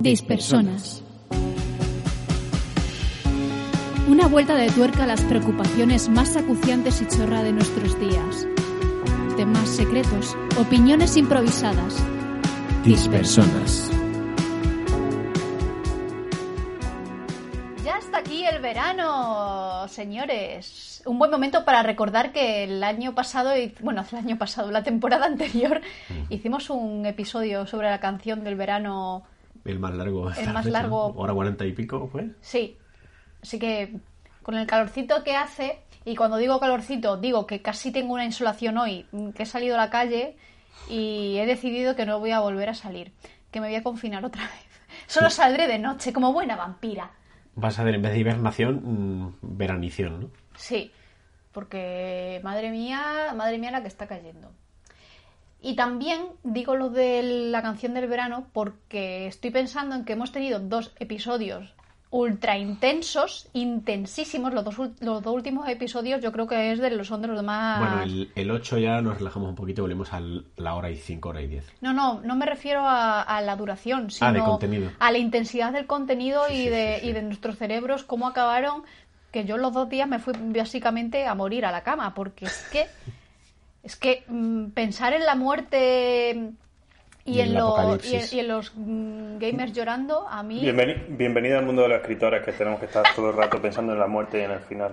Dispersonas. Una vuelta de tuerca a las preocupaciones más acuciantes y chorra de nuestros días. Temas secretos, opiniones improvisadas. Dispersonas. Ya está aquí el verano, señores. Un buen momento para recordar que el año pasado, y- bueno, el año pasado, la temporada anterior, hicimos un episodio sobre la canción del verano. El más largo. esta más largo. Hora cuarenta y pico, ¿fue? Sí. Así que con el calorcito que hace, y cuando digo calorcito, digo que casi tengo una insolación hoy, mm, que he salido a la calle y he decidido que no voy a volver a salir, que me voy a confinar otra vez. Solo saldré de noche, como buena vampira. Vas a ver, en vez de hibernación, mm, veranición, ¿no? Sí, porque madre mía, madre mía la que está cayendo. Y también digo lo de la canción del verano porque estoy pensando en que hemos tenido dos episodios ultra intensos, intensísimos. Los dos, los dos últimos episodios yo creo que es de los, son de los más... Bueno, el, el 8 ya nos relajamos un poquito, volvemos a la hora y 5, hora y 10. No, no, no me refiero a, a la duración, sino Ah, de contenido. a la intensidad del contenido Sí, y, sí, de, sí. y de nuestros cerebros, cómo acabaron, que yo los dos días me fui básicamente a morir a la cama, porque es que, es que mm, pensar en la muerte y, Y en, el lo- y, en, apocalipsis. y en los mm, gamers llorando, a mí... Bienveni- bienvenida al mundo de los escritores, que tenemos que estar todo el rato pensando en la muerte y en el final.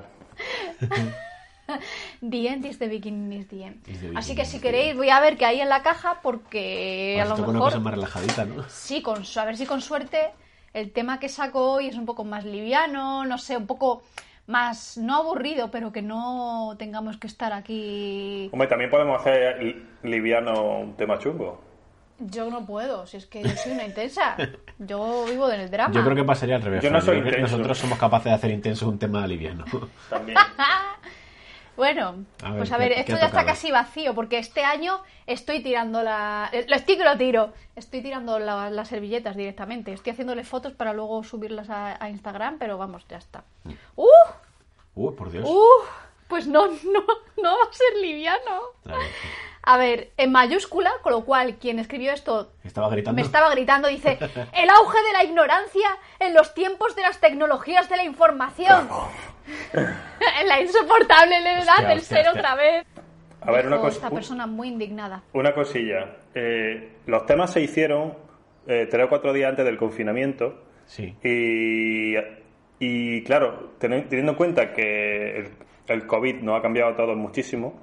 The end is the beginning is the end. Is the Así que si queréis voy a ver qué hay en la caja porque a Pues lo toca una mejor... cosa más relajadita, ¿no? Sí, con, a ver si con suerte el tema que saco hoy es un poco más liviano, no sé, un poco más, no aburrido, pero que no tengamos que estar aquí. Hombre, también podemos hacer li- liviano un tema chungo. Yo no puedo, si es que yo soy una intensa. Yo vivo en el drama. Yo creo que pasaría al revés. Yo no Fran. soy creo que intenso. Nosotros somos capaces de hacer intenso un tema liviano. También. Bueno, A ver, pues a ¿qué- ver, esto ya está casi vacío, porque este año estoy tirando la... eh, Lo estoy que lo tiro. Estoy tirando la- las servilletas directamente. Estoy haciéndole fotos para luego subirlas a, a Instagram, pero vamos, ya está. Mm. ¡Uh! Uy, por Dios. ¡Uh! Pues no, no, no va a ser liviano. A ver, en mayúscula, con lo cual quien escribió esto Estaba gritando. me estaba gritando, dice, el auge de la ignorancia en los tiempos de las tecnologías de la información. en la insoportable levedad del hostia, ser hostia. otra vez. A ver, una cosa. Esta persona muy indignada. Una cosilla. Eh, los temas se hicieron eh, tres o cuatro días antes del confinamiento. Sí. Y, y claro, teni- teniendo en cuenta que el, el COVID nos ha cambiado a todos muchísimo,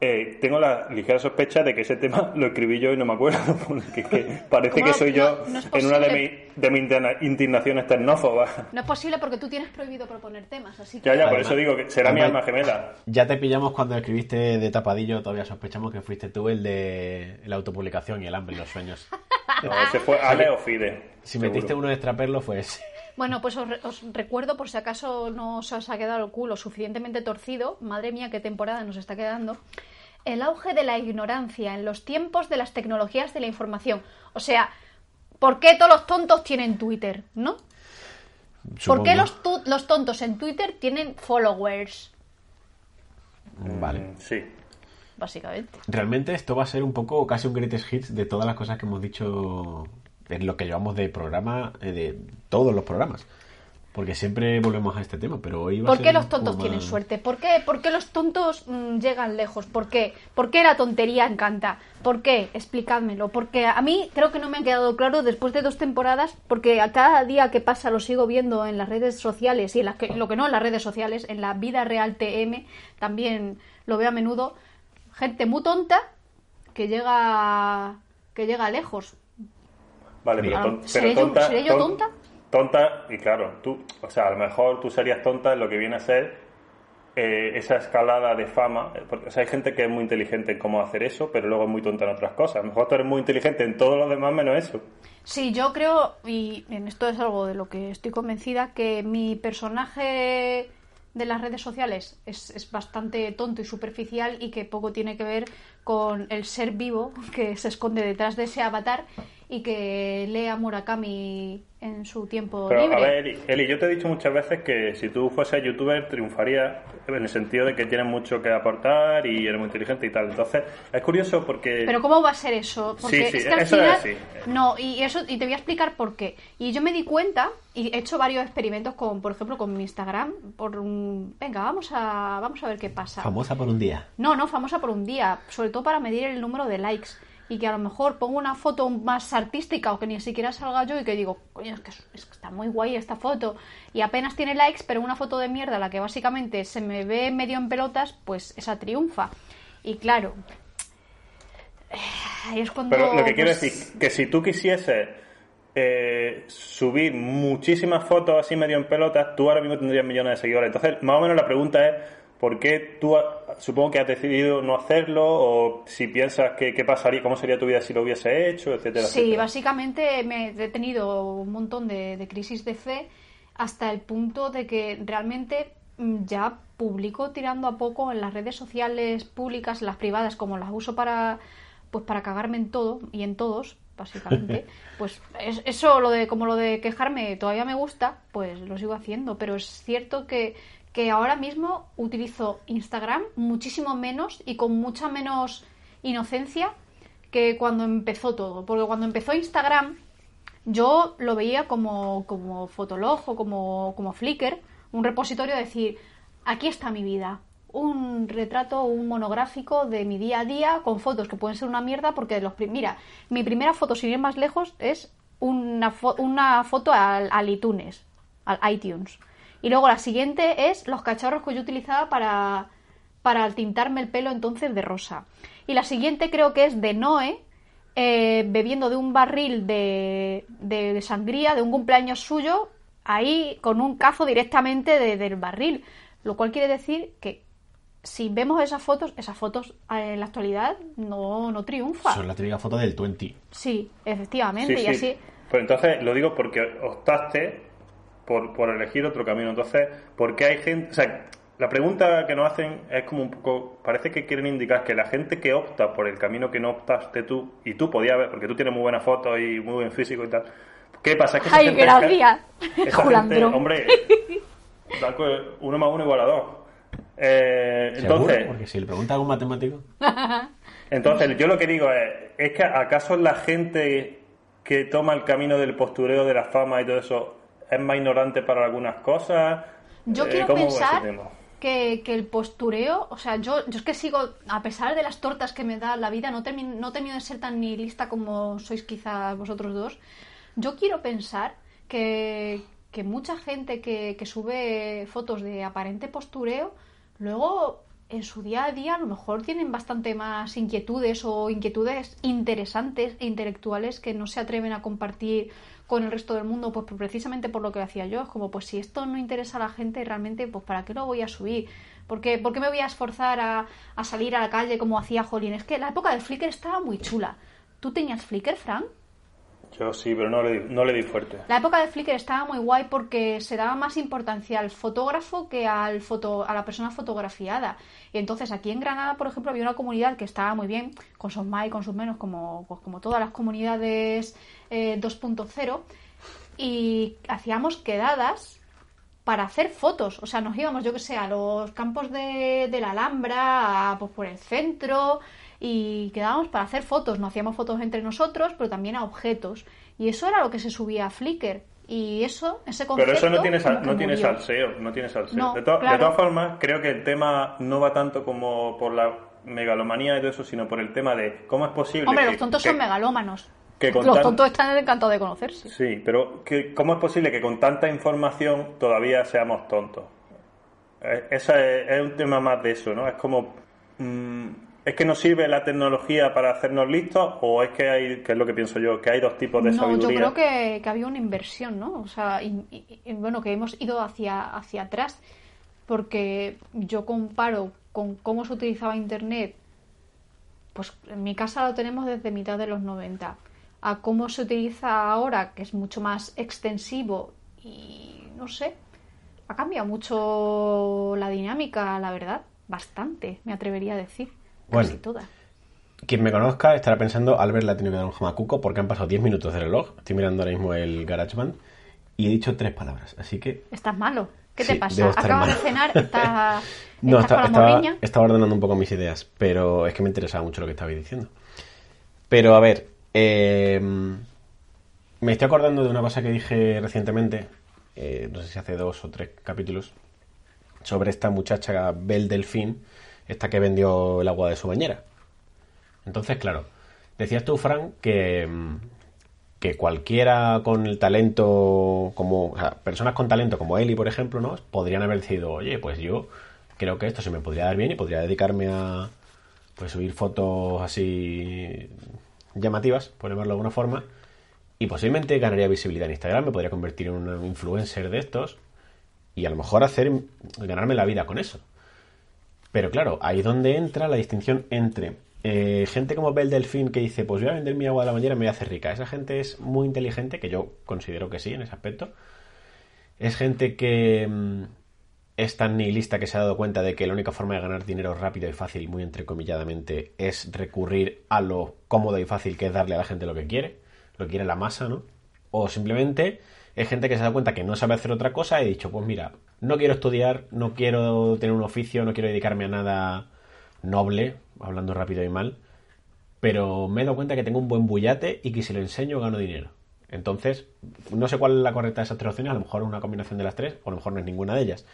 eh, tengo la ligera sospecha de que ese tema lo escribí yo y no me acuerdo, porque es que parece que soy yo No, no es en una de, mi, de mis indignaciones tecnófobas. No es posible porque tú tienes prohibido proponer temas, así que... Ya, ya, por Además- eso digo que será mi alma gemela. Ya te pillamos cuando escribiste de tapadillo, todavía sospechamos que fuiste tú el de la autopublicación y el hambre y los sueños. No, ese fue Ale o Fide. Si seguro. metiste uno de extraperlo fue ese. Bueno, pues os, re- os recuerdo, por si acaso no os ha quedado el culo suficientemente torcido, madre mía, qué temporada nos está quedando, el auge de la ignorancia en los tiempos de las tecnologías de la información. O sea, ¿por qué todos los tontos tienen Twitter, no? ¿Por qué los, los tontos en Twitter tienen followers, Vale. Mm, Sí. básicamente? Realmente esto va a ser un poco casi un greatest hits de todas las cosas que hemos dicho en lo que llevamos de programa, eh, de todos los programas. Porque siempre volvemos a este tema, pero hoy va a ¿Por ser qué los tontos tienen suerte? ¿Por qué, por qué los tontos llegan lejos? ¿Por qué? ¿Por qué la tontería encanta? ¿Por qué? Explicádmelo. Porque a mí creo que no me han quedado claro después de dos temporadas, porque a cada día que pasa lo sigo viendo en las redes sociales y en las que, lo que no en las redes sociales, en la vida real TM, también lo veo a menudo, gente muy tonta que llega que llega lejos. Vale, pero, Ah, ton- ¿seré pero yo- tonta. seré yo ton- tonta? Tonta, y claro, tú, o sea, a lo mejor tú serías tonta en lo que viene a ser eh, esa escalada de fama. eh, Porque o sea, hay gente que es muy inteligente en cómo hacer eso, pero luego es muy tonta en otras cosas. A lo mejor tú eres muy inteligente en todo lo demás menos eso. Sí, yo creo, y en esto es algo de lo que estoy convencida, que mi personaje de las redes sociales es, es bastante tonto y superficial y que poco tiene que ver con el ser vivo que se esconde detrás de ese avatar y que lea Murakami en su tiempo Pero, libre. a ver, Eli, Eli, yo te he dicho muchas veces que si tú fueses youtuber triunfarías en el sentido de que tienes mucho que aportar y eres muy inteligente y tal. Entonces, es curioso porque... Pero ¿cómo va a ser eso? Porque Sí, sí, es que al eso final... es así. No, y eso y te voy a explicar por qué. Y yo me di cuenta y he hecho varios experimentos con, por ejemplo, con mi Instagram. Por un... Venga, vamos a vamos a ver qué pasa. Famosa por un día. No, no, famosa por un día, sobre todo para medir el número de likes. Y que a lo mejor pongo una foto más artística o que ni siquiera salga yo y que digo, coño, es que, es que está muy guay esta foto. Y apenas tiene likes, pero una foto de mierda, la que básicamente se me ve medio en pelotas, pues esa triunfa. Y claro, ahí es cuando... Pero lo que quiero pues, decir, que si tú quisieses eh, subir muchísimas fotos así medio en pelotas, tú ahora mismo tendrías millones de seguidores. Entonces, más o menos la pregunta es, ¿por qué tú, ha- supongo que has decidido no hacerlo? O si piensas que qué pasaría, cómo sería tu vida si lo hubiese hecho, etcétera, Sí, etcétera. básicamente me he tenido un montón de, de crisis de fe hasta el punto de que realmente mm, ya publico tirando a poco en las redes sociales públicas, las privadas, como las uso para pues para cagarme en todo y en todos, básicamente. Pues es- eso lo de como lo de quejarme todavía me gusta, pues lo sigo haciendo, pero es cierto que que ahora mismo utilizo Instagram muchísimo menos y con mucha menos inocencia que cuando empezó todo. Porque cuando empezó Instagram, yo lo veía como, como Fotolog o como, como Flickr, un repositorio de decir, aquí está mi vida. Un retrato, un monográfico de mi día a día con fotos que pueden ser una mierda porque los mira, mi primera foto sin ir más lejos es una, una foto al iTunes, al iTunes. Y luego la siguiente es los cacharros que yo utilizaba para, para tintarme el pelo entonces de rosa. Y la siguiente creo que es de Noé, eh, bebiendo de un barril de, de- de sangría de un cumpleaños suyo, ahí con un cazo directamente de- del barril. Lo cual quiere decir que si vemos esas fotos, esas fotos eh, en la actualidad no, no triunfa. Son la típica foto del 20. Sí, efectivamente. Sí, y sí. así. Pero entonces lo digo porque optaste por, por elegir otro camino. Entonces, ¿por qué hay gente.? O sea, la pregunta que nos hacen es como un poco. Parece que quieren indicar que la gente que opta por el camino que no optaste tú, y tú podías ver, porque tú tienes muy buenas fotos y muy buen físico y tal. ¿Qué pasa? Es que esa Ay, gente- gracias, esa Julandro. gente, hombre, uno más uno igual a dos. Eh, entonces, Porque si le pregunta a algún matemático. entonces, yo lo que digo es, es que acaso la gente que toma el camino del postureo de la fama y todo eso es más ignorante para algunas cosas. Yo Eh, quiero ¿cómo va ese pensar que, que el postureo, o sea, yo, yo es que sigo, a pesar de las tortas que me da la vida, no, termino, no termino de ser tan nihilista como sois quizá vosotros dos. Yo quiero pensar que, que mucha gente que, que sube fotos de aparente postureo, luego en su día a día a lo mejor tienen bastante más inquietudes o inquietudes interesantes e intelectuales que no se atreven a compartir con el resto del mundo, pues precisamente por lo que hacía yo. Es como, pues si esto no interesa a la gente, realmente, pues ¿para qué lo voy a subir? ¿Por qué, me voy a esforzar a, a salir a la calle como hacía Jolín? Es que la época del Flickr estaba muy chula. ¿Tú tenías Flickr, Frank? Yo sí, pero no le, no le di fuerte. La época de Flickr estaba muy guay porque se daba más importancia al fotógrafo que al foto, a la persona fotografiada. Y entonces aquí en Granada, por ejemplo, había una comunidad que estaba muy bien, con sus más y con sus menos, como, pues como todas las comunidades eh, 2.0, y hacíamos quedadas para hacer fotos. O sea, nos íbamos, yo que sé, a los campos de, de la Alhambra, a, pues, por el centro, y quedábamos para hacer fotos. No hacíamos fotos entre nosotros, pero también a objetos. Y eso era lo que se subía a Flickr. Y eso, ese concepto... Pero eso no tiene, sal- no tiene salseo, no tiene salseo. No, de, to- de claro. todas formas, creo que el tema no va tanto como por la megalomanía y todo eso, sino por el tema de cómo es posible Hombre, que- los tontos que- son megalómanos. que con los tan- tontos están encantados de conocerse. Sí, pero que, ¿cómo es posible que con tanta información todavía seamos tontos? Eh, Esa es, es un tema más de eso, ¿no? Es como... mm, ¿Es que nos sirve la tecnología para hacernos listos o es que hay, que es lo que pienso yo, que hay dos tipos de No, yo creo que, que había una inversión, ¿no? O sea, y- y- y, bueno, que hemos ido hacia, hacia atrás, porque yo comparo con cómo se utilizaba Internet, pues en mi casa lo tenemos desde mitad de los 90, a cómo se utiliza ahora, que es mucho más extensivo y no sé, ha cambiado mucho la dinámica, la verdad, bastante, me atrevería a decir, Bueno. quien me conozca estará pensando, Albert le ha tenido que dar un jamacuco porque han pasado 10 minutos de reloj. Estoy mirando ahora mismo el GarageBand y he dicho tres palabras. Así que Estás malo. ¿Qué Sí, te pasa? Acabas de cenar, estás, No, estás está- con la estaba, morriña. estaba ordenando un poco mis ideas, pero es que me interesaba mucho lo que estabais diciendo. Pero a ver, eh, me estoy acordando de una cosa que dije recientemente, eh, no sé si hace dos o tres capítulos, sobre esta muchacha Belle Delfín, esta que vendió el agua de su bañera. Entonces, claro, decías tú, Frank, que, mm, que cualquiera con el talento, como o sea, personas con talento como Eli, por ejemplo, ¿no? Podrían haber decidido, oye, pues yo creo que esto se me podría dar bien y podría dedicarme a pues subir fotos así llamativas, por llamarlo de alguna forma, y posiblemente ganaría visibilidad en Instagram, me podría convertir en un influencer de estos y a lo mejor hacer ganarme la vida con eso. Pero claro, ahí es donde entra la distinción entre eh, gente como Belle Delfín que dice, pues voy a vender mi agua de la bañera y me voy a hacer rica. Esa gente es muy inteligente, que yo considero que sí en ese aspecto. Es gente que mm, es tan nihilista que se ha dado cuenta de que la única forma de ganar dinero rápido y fácil, muy entrecomilladamente, es recurrir a lo cómodo y fácil que es darle a la gente lo que quiere, lo quiere la masa, ¿no? O simplemente es gente que se dado cuenta que no sabe hacer otra cosa y ha dicho, pues mira, no quiero estudiar, no quiero tener un oficio, no quiero dedicarme a nada noble, hablando rápido y mal, pero me he dado cuenta que tengo un buen bullate y que si lo enseño gano dinero. Entonces, no sé cuál es la correcta de esas tres opciones, a lo mejor una combinación de las tres, o a lo mejor no es ninguna de ellas.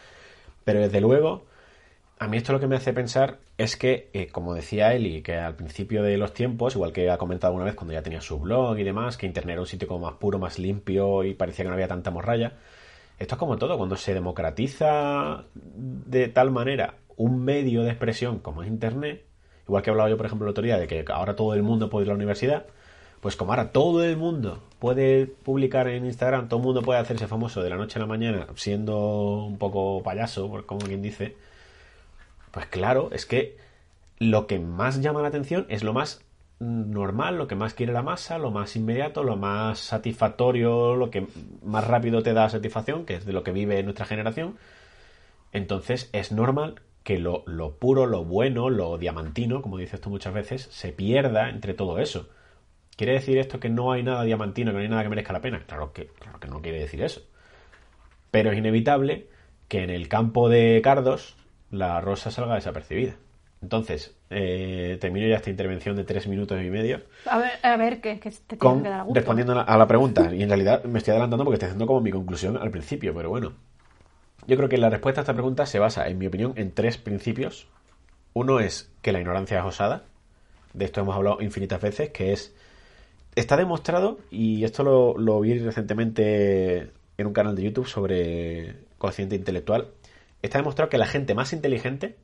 Pero desde luego, a mí esto lo que me hace pensar es que, eh, como decía Eli, que al principio de los tiempos, igual que ha comentado alguna vez cuando ya tenía su blog y demás, que Internet era un sitio como más puro, más limpio y parecía que no había tanta morralla. Esto es como todo, cuando se democratiza de tal manera un medio de expresión como es Internet, igual que he hablado yo, por ejemplo, el otro día de que ahora todo el mundo puede ir a la universidad, pues como ahora todo el mundo puede publicar en Instagram, todo el mundo puede hacerse famoso de la noche a la mañana siendo un poco payaso, como quien dice, pues claro, es que lo que más llama la atención es lo más normal, lo que más quiere la masa, lo más inmediato, lo más satisfactorio, lo que más rápido te da satisfacción, que es de lo que vive nuestra generación. Entonces es normal que lo, lo puro, lo bueno, lo diamantino, como dices tú muchas veces, se pierda entre todo eso. ¿Quiere decir esto que no hay nada diamantino, que no hay nada que merezca la pena? Claro que, claro que no quiere decir eso. Pero es inevitable que en el campo de cardos la rosa salga desapercibida. Entonces, eh, termino ya esta intervención de tres minutos y medio A ver, a ver, que, que te tiene con que dar gusto. respondiendo a la, a la pregunta. Y en realidad me estoy adelantando porque estoy haciendo como mi conclusión al principio, pero bueno. Yo creo que la respuesta a esta pregunta se basa, en mi opinión, en tres principios. Uno es que la ignorancia es osada. De esto hemos hablado infinitas veces, que es... Está demostrado, y esto lo, lo vi recientemente en un canal de YouTube sobre cociente intelectual, está demostrado que la gente más inteligente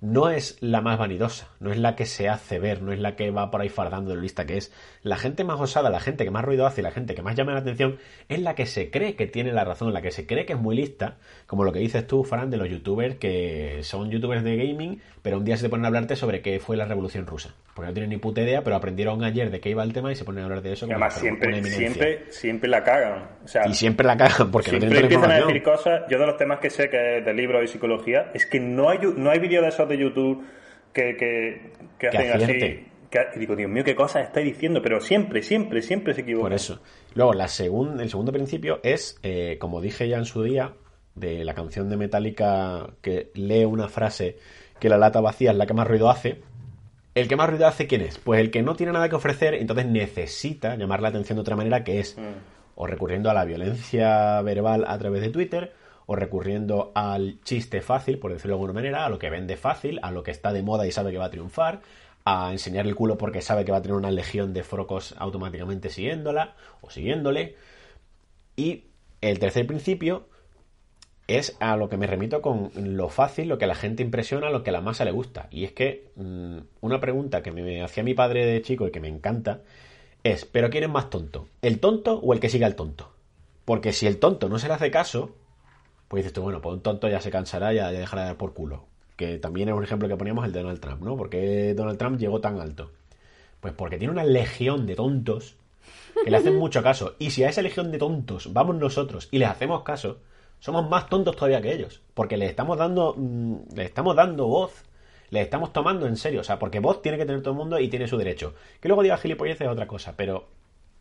no es la más vanidosa, no es la que se hace ver, no es la que va por ahí fardando de lo lista que es. La gente más osada, la gente que más ruido hace, la gente que más llama la atención, es la que se cree que tiene la razón, la que se cree que es muy lista, como lo que dices tú, Fran, de los youtubers que son youtubers de gaming, pero un día se te ponen a hablarte sobre qué fue la revolución rusa. Porque no tienen ni puta idea, pero aprendieron ayer de qué iba el tema y se ponen a hablar de eso. Y además siempre, siempre, siempre la cagan. O sea, Y siempre la cagan porque no siempre tienen toda la empiezan a decir cosas. Yo de los temas que sé que es de libros y psicología, es que no hay, no hay vídeos de esos de YouTube que, que, que Que hacen así. Que, y digo, Dios mío, qué cosas estáis diciendo, pero siempre, siempre, siempre se equivocan. Por eso. Luego, la segun- el segundo principio es, eh, como dije ya en su día, de la canción de Metallica que lee una frase que la lata vacía es la que más ruido hace. ¿El que más ruido hace quién es? Pues el que no tiene nada que ofrecer, entonces necesita llamar la atención de otra manera, que es o recurriendo a la violencia verbal a través de Twitter, o recurriendo al chiste fácil, por decirlo de alguna manera, a lo que vende fácil, a lo que está de moda y sabe que va a triunfar, a enseñar el culo porque sabe que va a tener una legión de frocos automáticamente siguiéndola o siguiéndole. Y el tercer principio es a lo que me remito con lo fácil, lo que a la gente impresiona, lo que a la masa le gusta. Y es que mm, una pregunta que me hacía mi padre de chico y que me encanta es, ¿pero quién es más tonto? ¿El tonto o el que siga al tonto? Porque si el tonto no se le hace caso, pues dices tú, bueno, pues un tonto ya se cansará, ya, ya dejará de dar por culo. Que también es un ejemplo que poníamos el de Donald Trump, ¿no? ¿Por qué Donald Trump llegó tan alto? Pues porque tiene una legión de tontos que le hacen mucho caso. Y si a esa legión de tontos vamos nosotros y les hacemos caso, somos más tontos todavía que ellos. Porque les estamos dando, mm, les estamos dando voz Les estamos tomando en serio. O sea, porque voz tiene que tener todo el mundo y tiene su derecho. Que luego diga gilipolleces es otra cosa. Pero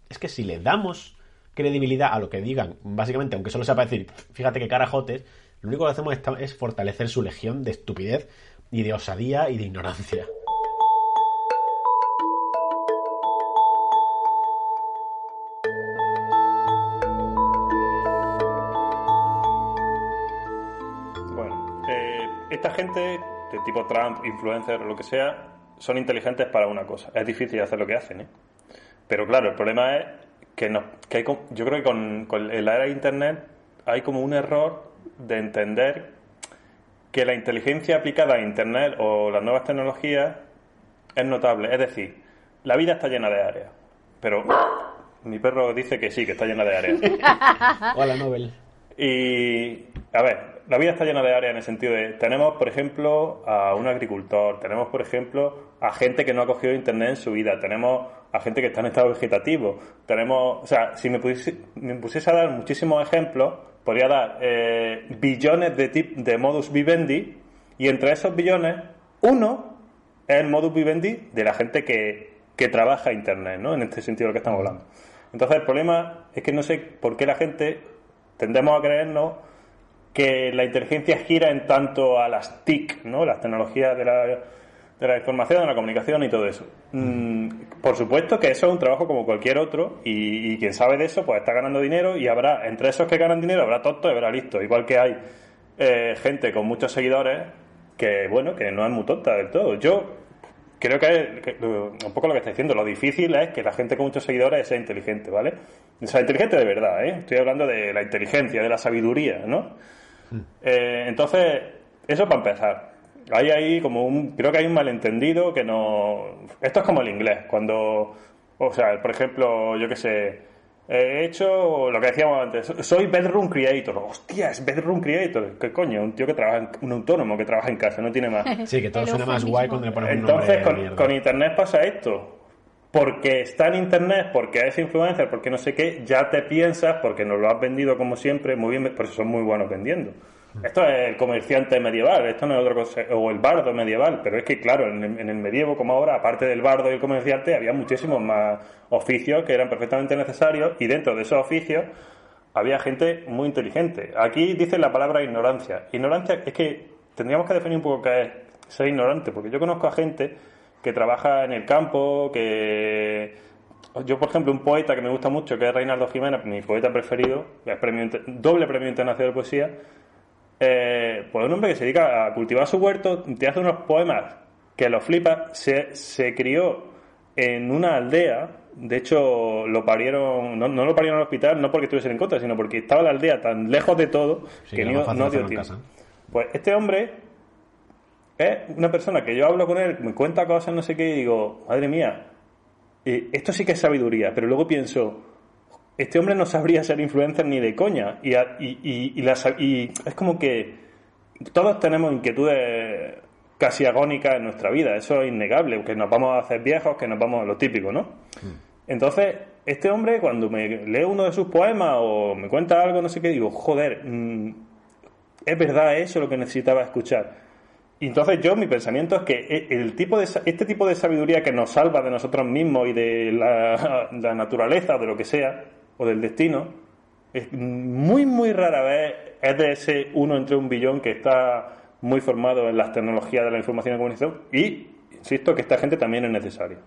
es que si le damos credibilidad a lo que digan, básicamente, aunque solo sea para decir, fíjate que carajotes, lo único que hacemos es, fortalecer su legión de estupidez y de osadía y de ignorancia. Bueno, eh, esta gente, de tipo Trump, influencer lo que sea, son inteligentes para una cosa. Es difícil hacer lo que hacen, ¿eh? Pero claro, el problema es que, no, que hay, yo creo que con, con la era de Internet hay como un error de entender que la inteligencia aplicada a Internet o las nuevas tecnologías es notable. Es decir, la vida está llena de áreas. Pero mi perro dice que sí, que está llena de áreas. Hola, Nobel. Y, a ver, la vida está llena de áreas en el sentido de, tenemos, por ejemplo, a un agricultor, tenemos, por ejemplo, a gente que no ha cogido Internet en su vida, tenemos a gente que está en estado vegetativo, tenemos, o sea, si me pusiese, me pusiese a dar muchísimos ejemplos, podría dar eh, billones de, tip, de modus vivendi, y entre esos billones, uno es el modus vivendi de la gente que, que trabaja Internet, ¿no? En este sentido de lo que estamos hablando. Entonces, el problema es que no sé por qué la gente tendemos a creernos que la inteligencia gira en tanto a las TIC, ¿no? Las tecnologías de la, de la información, de la comunicación y todo eso. Mm, por supuesto que eso es un trabajo como cualquier otro y, y quien sabe de eso pues está ganando dinero y habrá, entre esos que ganan dinero, habrá tontos y habrá listos. Igual que hay eh, gente con muchos seguidores que, bueno, que no es muy tonta del todo. Yo creo que, que, un poco lo que está diciendo, lo difícil es que la gente con muchos seguidores sea inteligente, ¿vale? O sea, inteligente de verdad, ¿eh? Estoy hablando de la inteligencia, de la sabiduría, ¿no? Eh, entonces, eso para empezar. Hay ahí como un, creo que hay un malentendido que no... Esto es como el inglés, cuando, o sea, por ejemplo, yo qué sé, he hecho lo que decíamos antes, soy bedroom creator, hostia, es bedroom creator, ¿qué coño? Un tío que trabaja, en, un autónomo que trabaja en casa, no tiene más. Sí, que todo El suena más guay cuando le pones un Entonces, con, con Internet pasa esto. Porque está en Internet, porque es influencer, porque no sé qué, ya te piensas, porque nos lo has vendido como siempre, muy bien, por eso son muy buenos vendiendo. Esto es el comerciante medieval, esto no es otra cosa, o el bardo medieval, pero es que, claro, en el, medievo, como ahora, aparte del bardo y el comerciante, había muchísimos más oficios que eran perfectamente necesarios, y dentro de esos oficios había gente muy inteligente. Aquí dice la palabra ignorancia. Ignorancia es que tendríamos que definir un poco qué es ser ignorante, porque yo conozco a gente que trabaja en el campo, que... Yo, por ejemplo, un poeta que me gusta mucho, que es Reinaldo Jiménez, mi poeta preferido, es premio, doble premio internacional de poesía, eh, pues un hombre que se dedica a cultivar su huerto, te hace unos poemas que lo flipa, se, se crió en una aldea, de hecho lo parieron, no, no lo parieron al hospital, no porque estuviesen en contra, sino porque estaba la aldea tan lejos de todo Sí, que que no, no dio tiempo. Pues este hombre es una persona que yo hablo con él, me cuenta cosas, no sé qué, y digo, madre mía, eh, esto sí que es sabiduría, pero luego pienso, este hombre no sabría ser influencer ni de coña, y, y, y- y la sa- y es como que todos tenemos inquietudes casi agónicas en nuestra vida, eso es innegable, que nos vamos a hacer viejos, que nos vamos a lo típico, ¿no? Entonces, este hombre, cuando me lee uno de sus poemas o me cuenta algo, no sé qué, digo, joder, mm, es verdad eso lo que necesitaba escuchar. Y entonces yo, mi pensamiento es que e- el tipo de, este tipo de sabiduría que nos salva de nosotros mismos y de la, la naturaleza o de lo que sea, o del destino, es muy, muy rara vez es de ese uno entre un billón que está muy formado en las tecnologías de la información y comunicación y, insisto, que esta gente también es necesaria.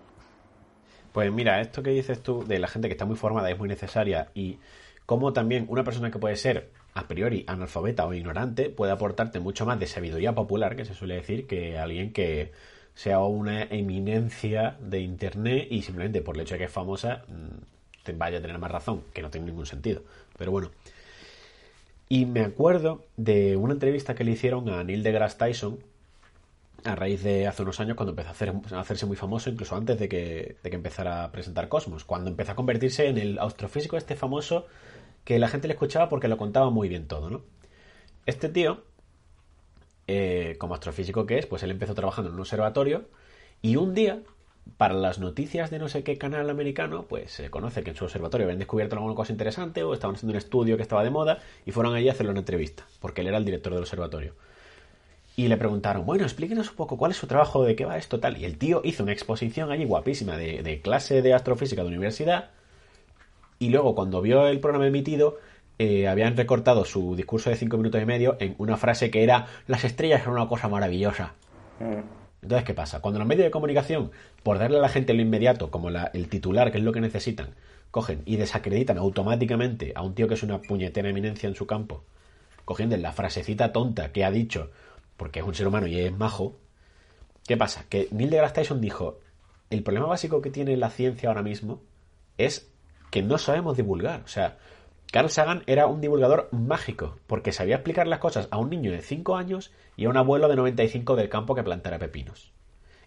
Pues mira, esto que dices tú de la gente que está muy formada es muy necesaria y cómo también una persona que puede ser a priori analfabeta o ignorante puede aportarte mucho más de sabiduría popular, que se suele decir, que alguien que sea una eminencia de Internet y simplemente por el hecho de que es famosa mm, vaya a tener más razón, que no tiene ningún sentido. Pero bueno. Y me acuerdo de una entrevista que le hicieron a Neil deGrasse Tyson, a raíz de hace unos años cuando empezó a, hacer- a hacerse muy famoso, incluso antes de que, de que empezara a presentar Cosmos, cuando empezó a convertirse en el astrofísico este famoso que la gente le escuchaba porque lo contaba muy bien todo, ¿no? Este tío, eh, como astrofísico que es, pues él empezó trabajando en un observatorio y un día, para las noticias de no sé qué canal americano, pues se conoce que en su observatorio habían descubierto alguna cosa interesante o estaban haciendo un estudio que estaba de moda y fueron allí a hacerle una entrevista, porque él era el director del observatorio. y le preguntaron, bueno, explíquenos un poco cuál es su trabajo, de qué va esto, tal. Y el tío hizo una exposición allí guapísima de, clase de astrofísica de universidad. Y luego, cuando vio el programa emitido, eh, habían recortado su discurso de cinco minutos y medio en una frase que era: Las estrellas son una cosa maravillosa. Entonces, ¿qué pasa? Cuando los medios de comunicación, por darle a la gente lo inmediato, como el titular, que es lo que necesitan, cogen y desacreditan automáticamente a un tío que es una puñetera eminencia en su campo, cogiendo la frasecita tonta que ha dicho, porque es un ser humano y es majo, ¿qué pasa? Que Neil deGrasse Tyson dijo, el problema básico que tiene la ciencia ahora mismo es que no sabemos divulgar. O sea, Carl Sagan era un divulgador mágico, porque sabía explicar las cosas a un niño de 5 años y a un abuelo de 95 del campo que plantara pepinos.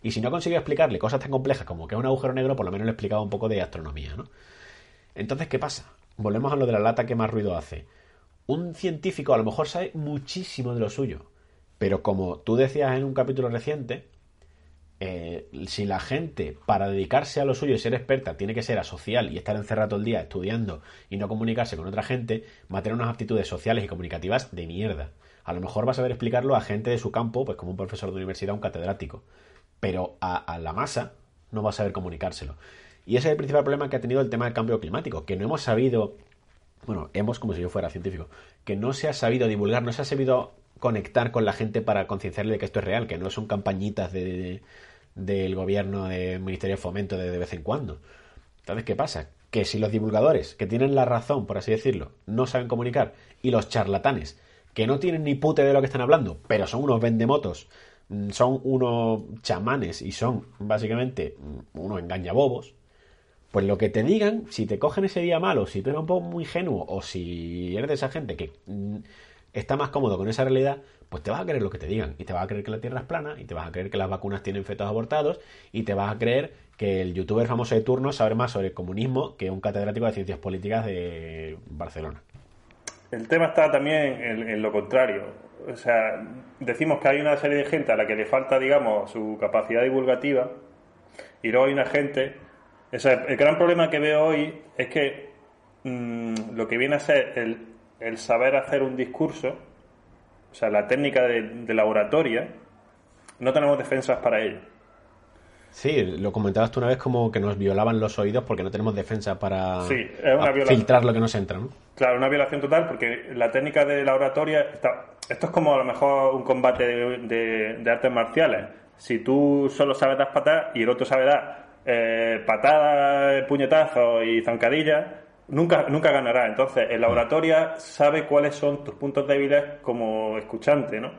Y si no conseguía explicarle cosas tan complejas como que es un agujero negro, por lo menos le explicaba un poco de astronomía, ¿no? Entonces, ¿qué pasa? Volvemos a lo de la lata que más ruido hace. Un científico a lo mejor sabe muchísimo de lo suyo, pero como tú decías en un capítulo reciente, eh, si la gente para dedicarse a lo suyo y ser experta tiene que ser asocial y estar encerrado todo el día estudiando y no comunicarse con otra gente, va a tener unas aptitudes sociales y comunicativas de mierda. A lo mejor va a saber explicarlo a gente de su campo, pues como un profesor de universidad, un catedrático, pero a, la masa no va a saber comunicárselo. Y ese es el principal problema que ha tenido el tema del cambio climático, que no hemos sabido, bueno, hemos como si yo fuera científico, que no se ha sabido divulgar, no se ha sabido conectar con la gente para concienciarle de que esto es real, que no son campañitas de- del gobierno, del Ministerio de Fomento de, de vez en cuando. Entonces, ¿qué pasa? Que si los divulgadores, que tienen la razón, por así decirlo, no saben comunicar, y los charlatanes, que no tienen ni pute de lo que están hablando, pero son unos vendemotos, mm, son unos chamanes y son básicamente mm, unos engañabobos, pues lo que te digan, si te cogen ese día malo, si tú eres un poco muy ingenuo o si eres de esa gente que mm, está más cómodo con esa realidad, pues te vas a creer lo que te digan y te vas a creer que la Tierra es plana y te vas a creer que las vacunas tienen fetos abortados y te vas a creer que el youtuber famoso de turno sabe más sobre el comunismo que un catedrático de ciencias políticas de Barcelona. El tema está también en, lo contrario. O sea, decimos que hay una serie de gente a la que le falta, digamos, su capacidad divulgativa y luego hay una gente... O sea, el gran problema que veo hoy es que mm, lo que viene a ser el saber hacer un discurso, o sea, la técnica de, de la oratoria, no tenemos defensas para ello. Sí, lo comentabas tú una vez como que nos violaban los oídos porque no tenemos defensa para Sí, filtrar lo que nos entra, ¿no? Claro, una violación total porque la técnica de la oratoria está... Esto es como a lo mejor un combate de, de- de artes marciales. Si tú solo sabes dar patadas y el otro sabe dar eh, patadas, puñetazos y zancadillas, nunca, nunca ganará. Entonces, en la oratoria sabe cuáles son tus puntos débiles como escuchante, ¿no?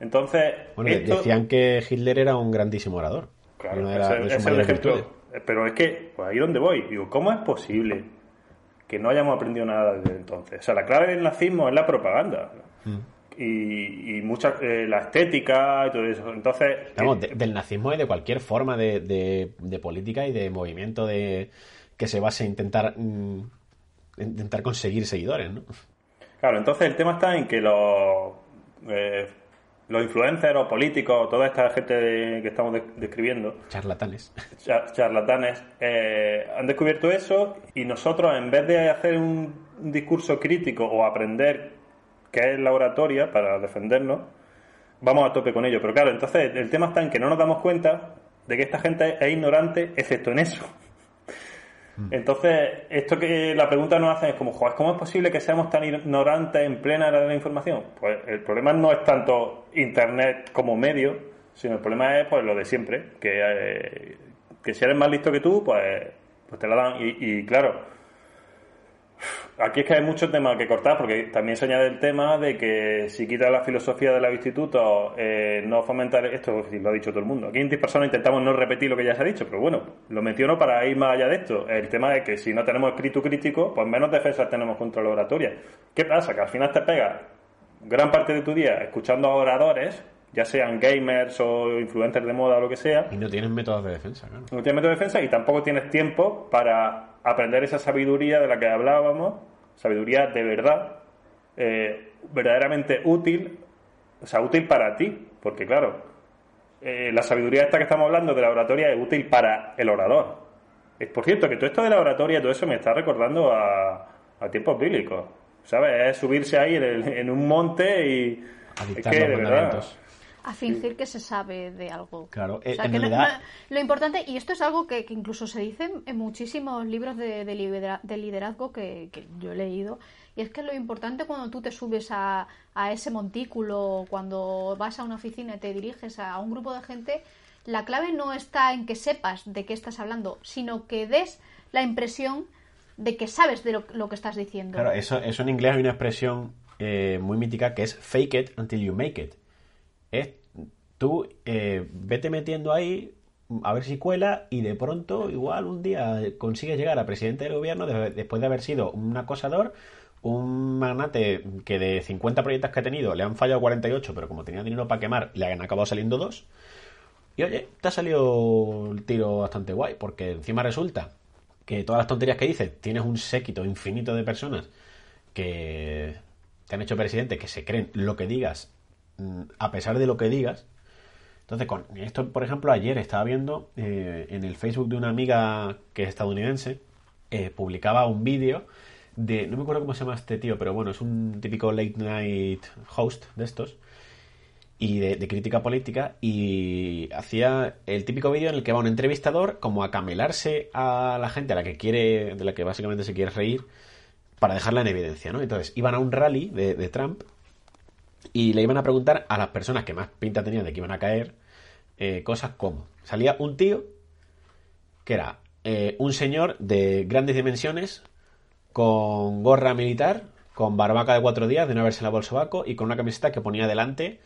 Entonces, Bueno, esto- decían que Hitler era un grandísimo orador. Claro, de ese, es el ejemplo. virtudes. Pero es que, pues ahí donde voy. Digo, ¿cómo es posible que no hayamos aprendido nada desde entonces? O sea, la clave del nazismo es la propaganda. Mm. Y, y mucha, eh, la estética y todo eso. Entonces, Vamos, eh, de- del nazismo y de cualquier forma de, de- de política y de movimiento de que se base en intentar mm, intentar conseguir seguidores, ¿no? claro, entonces el tema está en que los, eh, los influencers o políticos, toda esta gente que estamos de- describiendo, Charlatanes. cha- charlatanes eh, han descubierto eso y nosotros en vez de hacer un, un discurso crítico o aprender qué es la oratoria para defendernos, vamos a tope con ello. Pero claro, entonces el tema está en que no nos damos cuenta de que esta gente es ignorante excepto en eso. Entonces, esto que la pregunta nos hace es como, joder, ¿cómo es posible que seamos tan ignorantes en plena era de la información? Pues el problema no es tanto Internet como medio, sino el problema es pues lo de siempre, que, eh, que si eres más listo que tú, pues, pues te la dan. Y, y claro, Aquí es que hay muchos temas que cortar, porque también se añade el tema de que si quitas la filosofía de los institutos, eh, no fomentar esto, lo ha dicho todo el mundo. Aquí en 10 personas intentamos no repetir lo que ya se ha dicho, pero bueno, lo menciono para ir más allá de esto. El tema es que si no tenemos espíritu crítico, pues menos defensas tenemos contra la oratoria. ¿Qué pasa? Que al final te pegas gran parte de tu día escuchando a oradores, ya sean gamers o influencers de moda o lo que sea, Y no tienen métodos de defensa, claro. no tienes método de defensa y tampoco tienes tiempo para aprender esa sabiduría de la que hablábamos, sabiduría de verdad, eh, verdaderamente útil, o sea, útil para ti, porque claro, eh, la sabiduría esta que estamos hablando de la oratoria es útil para el orador. Es por cierto que todo esto de la oratoria, todo eso me está recordando a, a tiempos bíblicos, ¿sabes? Es subirse ahí en, el- en un monte y... Es que, los de verdad. A fingir que se sabe de algo. Claro, O sea, en que realidad- no- lo importante, y esto es algo que, que incluso se dice en muchísimos libros de, de lidera- de liderazgo que, que yo he leído, y es que lo importante cuando tú te subes a, a ese montículo, cuando vas a una oficina y te diriges a un grupo de gente, la clave no está en que sepas de qué estás hablando, sino que des la impresión de que sabes de lo, lo que estás diciendo. Claro, eso, eso en inglés hay una expresión eh, muy mítica que es fake it until you make it. Es tú eh, vete metiendo ahí a ver si cuela y de pronto igual un día consigues llegar a presidente del gobierno de- después de haber sido un acosador, un magnate que de 50 proyectos que ha tenido le han fallado 48, pero como tenía dinero para quemar le han acabado saliendo dos. Y oye, te ha salido el tiro bastante guay, porque encima resulta que todas las tonterías que dices, tienes un séquito infinito de personas que te han hecho presidente, que se creen lo que digas, mm, a pesar de lo que digas. Entonces, con esto, por ejemplo, ayer estaba viendo eh, en el Facebook de una amiga que es estadounidense, eh, publicaba un vídeo de, no me acuerdo cómo se llama este tío, pero bueno, es un típico late night host de estos, y de, crítica política y hacía el típico vídeo en el que va un entrevistador como a camelarse a la gente a la que quiere, de la que básicamente se quiere reír para dejarla en evidencia, ¿no? Entonces iban a un rally de Trump y le iban a preguntar a las personas que más pinta tenían de que iban a caer eh, cosas como salía un tío que era eh, un señor de grandes dimensiones con gorra militar, con barbaca de cuatro días de no haberse lavado el sobaco y con una camiseta que ponía delante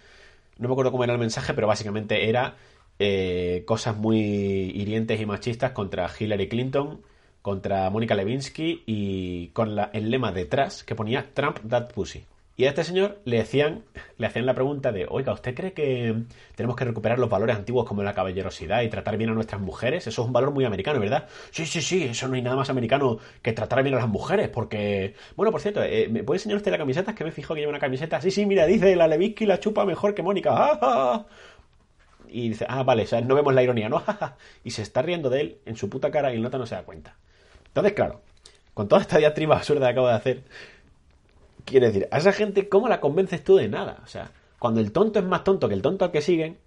no me acuerdo cómo era el mensaje, pero básicamente era eh, cosas muy hirientes y machistas contra Hillary Clinton, contra Mónica Lewinsky y con la- el lema detrás que ponía Trump that pussy. Y a este señor le hacían, le hacían la pregunta de, oiga, ¿usted cree que tenemos que recuperar los valores antiguos como la caballerosidad y tratar bien a nuestras mujeres? Eso es un valor muy americano, ¿verdad? Sí, sí, sí, eso no hay nada más americano que tratar bien a las mujeres, porque... Bueno, por cierto, eh, ¿me puede enseñar usted la camiseta? Es que me fijo que lleva una camiseta. Sí, sí, mira, dice, la Levinsky la chupa mejor que Mónica. ¡Ah, ah! Y dice, ah, vale, o sea, no vemos la ironía, ¿no? y se está riendo de él en su puta cara y el nota no se da cuenta. Entonces, claro, con toda esta diatriba absurda que acabo de hacer, quiere decir, a esa gente, ¿cómo la convences tú de nada? O sea, cuando el tonto es más tonto que el tonto al que siguen,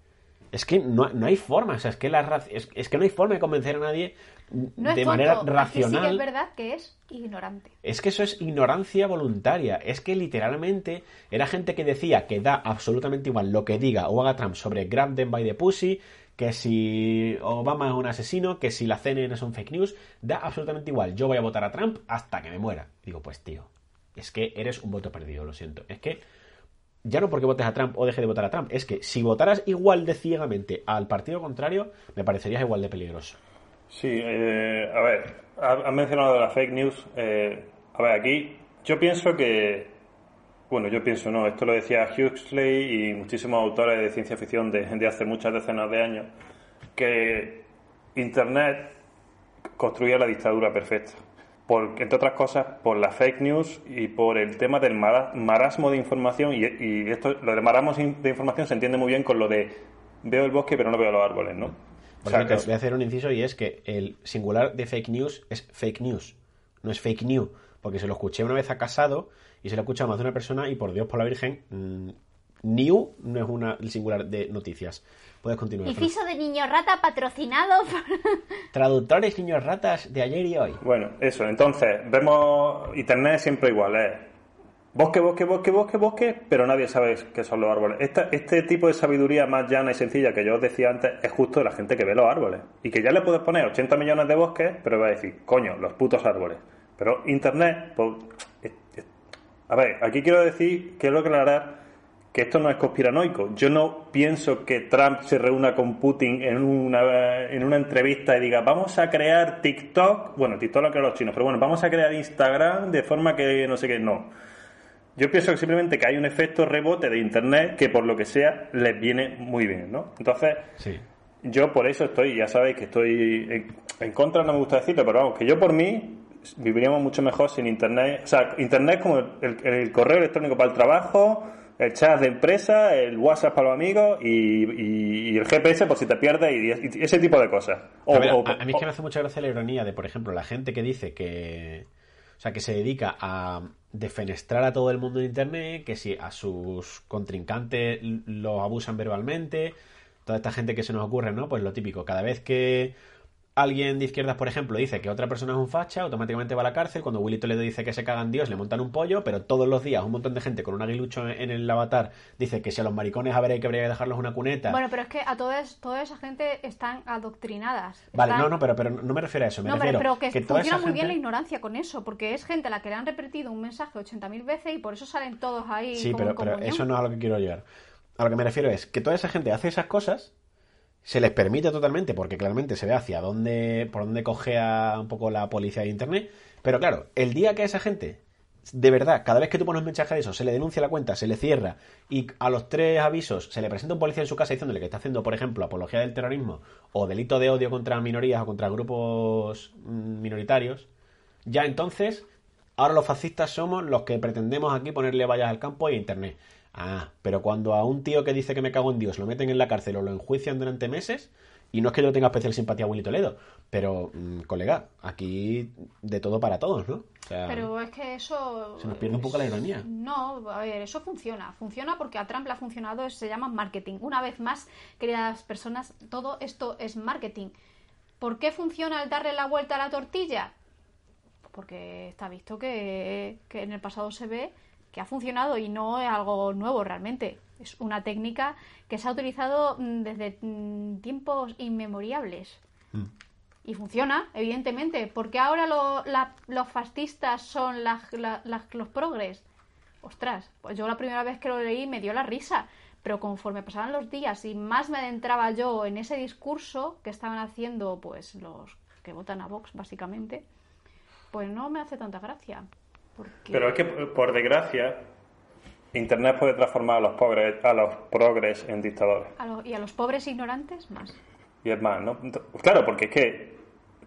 es que no, no hay forma, o sea, es que, la, es, es que no hay forma de convencer a nadie no es de tonto, manera aquí sí que racional. es verdad que es ignorante. Es que eso es ignorancia voluntaria. Es que literalmente era gente que decía que da absolutamente igual lo que diga o haga Trump sobre Grab them by the pussy, que si Obama es un asesino, que si la CNN son fake news, da absolutamente igual. Yo voy a votar a Trump hasta que me muera. Digo, pues tío, es que eres un voto perdido, lo siento. Es que ya no porque votes a Trump o deje de votar a Trump, es que si votaras igual de ciegamente al partido contrario, me parecerías igual de peligroso. Sí, eh, a ver, ha- has mencionado la fake news. eh, a ver, aquí yo pienso que, bueno, yo pienso no, esto lo decía Huxley y muchísimos autores de ciencia ficción de hace muchas decenas de años, que Internet construía la dictadura perfecta. Por, entre otras cosas, por la fake news y por el tema del mara- marasmo de información. Y, y esto, lo del marasmo de información se entiende muy bien con lo de veo el bosque pero no veo los árboles, ¿no? Por O sea, cierto, que es- voy a hacer un inciso y es que el singular de fake news es fake news, no es fake news, porque se lo escuché una vez a Casado y se lo he escuchado más de una persona y por Dios, por la Virgen, mm, new no es una el singular de noticias. Puedes continuar. Inciso de niño rata patrocinado por... Traductores niños ratas de ayer y hoy. Bueno, eso, entonces, vemos Internet siempre igual, es bosque, bosque, bosque, bosque, bosque, pero nadie sabe qué son los árboles. Esta- este tipo de sabiduría más llana y sencilla que yo os decía antes es justo de la gente que ve los árboles. Y que ya le puedes poner 80 millones de bosques, pero va a decir, coño, los putos árboles. Pero Internet, pues, es- es- a ver, aquí quiero decir, quiero aclarar que esto no es conspiranoico. Yo no pienso que Trump se reúna con Putin en una, en una entrevista y diga, vamos a crear TikTok, bueno, TikTok lo crean los chinos, pero bueno, vamos a crear Instagram de forma que no sé qué, no. Yo pienso que simplemente que hay un efecto rebote de Internet que por lo que sea les viene muy bien, ¿no? Entonces, Sí. yo por eso estoy, ya sabéis que estoy en, en contra, no me gusta decirlo, pero vamos, que yo por mí viviríamos mucho mejor sin Internet. O sea, Internet como el, el- el correo electrónico para el trabajo, el chat de empresa, el WhatsApp para los amigos y, y- y el GPS por si te pierdes y, y ese tipo de cosas. O- a, ver, o- a- a mí es que me hace mucha gracia la ironía de, por ejemplo, la gente que dice que... O sea, que se dedica a defenestrar a todo el mundo de Internet, que si a sus contrincantes los abusan verbalmente, toda esta gente que se nos ocurre, ¿no? Pues lo típico, cada vez que alguien de izquierdas, por ejemplo, dice que otra persona es un facha, automáticamente va a la cárcel. Cuando Willy Toledo dice que se cagan Dios, le montan un pollo, pero todos los días un montón de gente con un aguilucho en el avatar dice que si a los maricones habría que dejarlos una cuneta. Bueno, pero es que a toda, toda esa gente están adoctrinadas. Vale, Están- no, no, pero, pero no me refiero a eso. Me No, pero, refiero pero que, funciona muy bien la ignorancia con eso, porque es gente a la que le han repetido un mensaje 80.000 veces y por eso salen todos ahí Sí, como pero, pero eso no es a lo que quiero llegar. A lo que me refiero es que toda esa gente hace esas cosas, se les permite totalmente, porque claramente se ve hacia dónde, por dónde cogea un poco la policía de internet. Pero claro, el día que esa gente, de verdad, cada vez que tú pones un mensaje de eso, se le denuncia la cuenta, se le cierra, y a los tres avisos se le presenta un policía en su casa diciéndole que está haciendo, por ejemplo, apología del terrorismo o delito de odio contra minorías o contra grupos mm, minoritarios, ya entonces, ahora los fascistas somos los que pretendemos aquí ponerle vallas al campo y a internet. Ah, pero cuando a un tío que dice que me cago en Dios lo meten en la cárcel o lo enjuician durante meses, y no es que yo tenga especial simpatía a Willy Toledo, pero, mm, colega, aquí de todo para todos, ¿no? O sea, Pero es que eso... Se nos pierde un poco la ironía. No, a ver, eso funciona. Funciona porque a Trump le ha funcionado, se llama marketing. Una vez más, queridas personas, todo esto es marketing. ¿Por qué funciona el darle la vuelta a la tortilla? Porque está visto que, que en el pasado se ve que ha funcionado y no es algo nuevo realmente. Es una técnica que se ha utilizado mm, desde mm, tiempos inmemoriales. Y funciona, evidentemente, porque ahora lo- la- los fascistas son las- la- las- los progres. Ostras, pues yo la primera vez que lo leí me dio la risa, pero conforme pasaban los días y más me adentraba yo en ese discurso que estaban haciendo pues los que votan a Vox básicamente, pues no me hace tanta gracia. Pero es que, por desgracia, Internet puede transformar a los pobres, a los progres en dictadores. a lo- y a los pobres ignorantes más. Y es más, ¿no? Claro, porque es que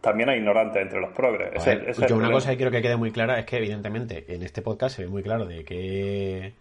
también hay ignorantes entre los progres. Es yo una problema. cosa que quiero que quede muy clara es que evidentemente en este podcast se ve muy claro de qué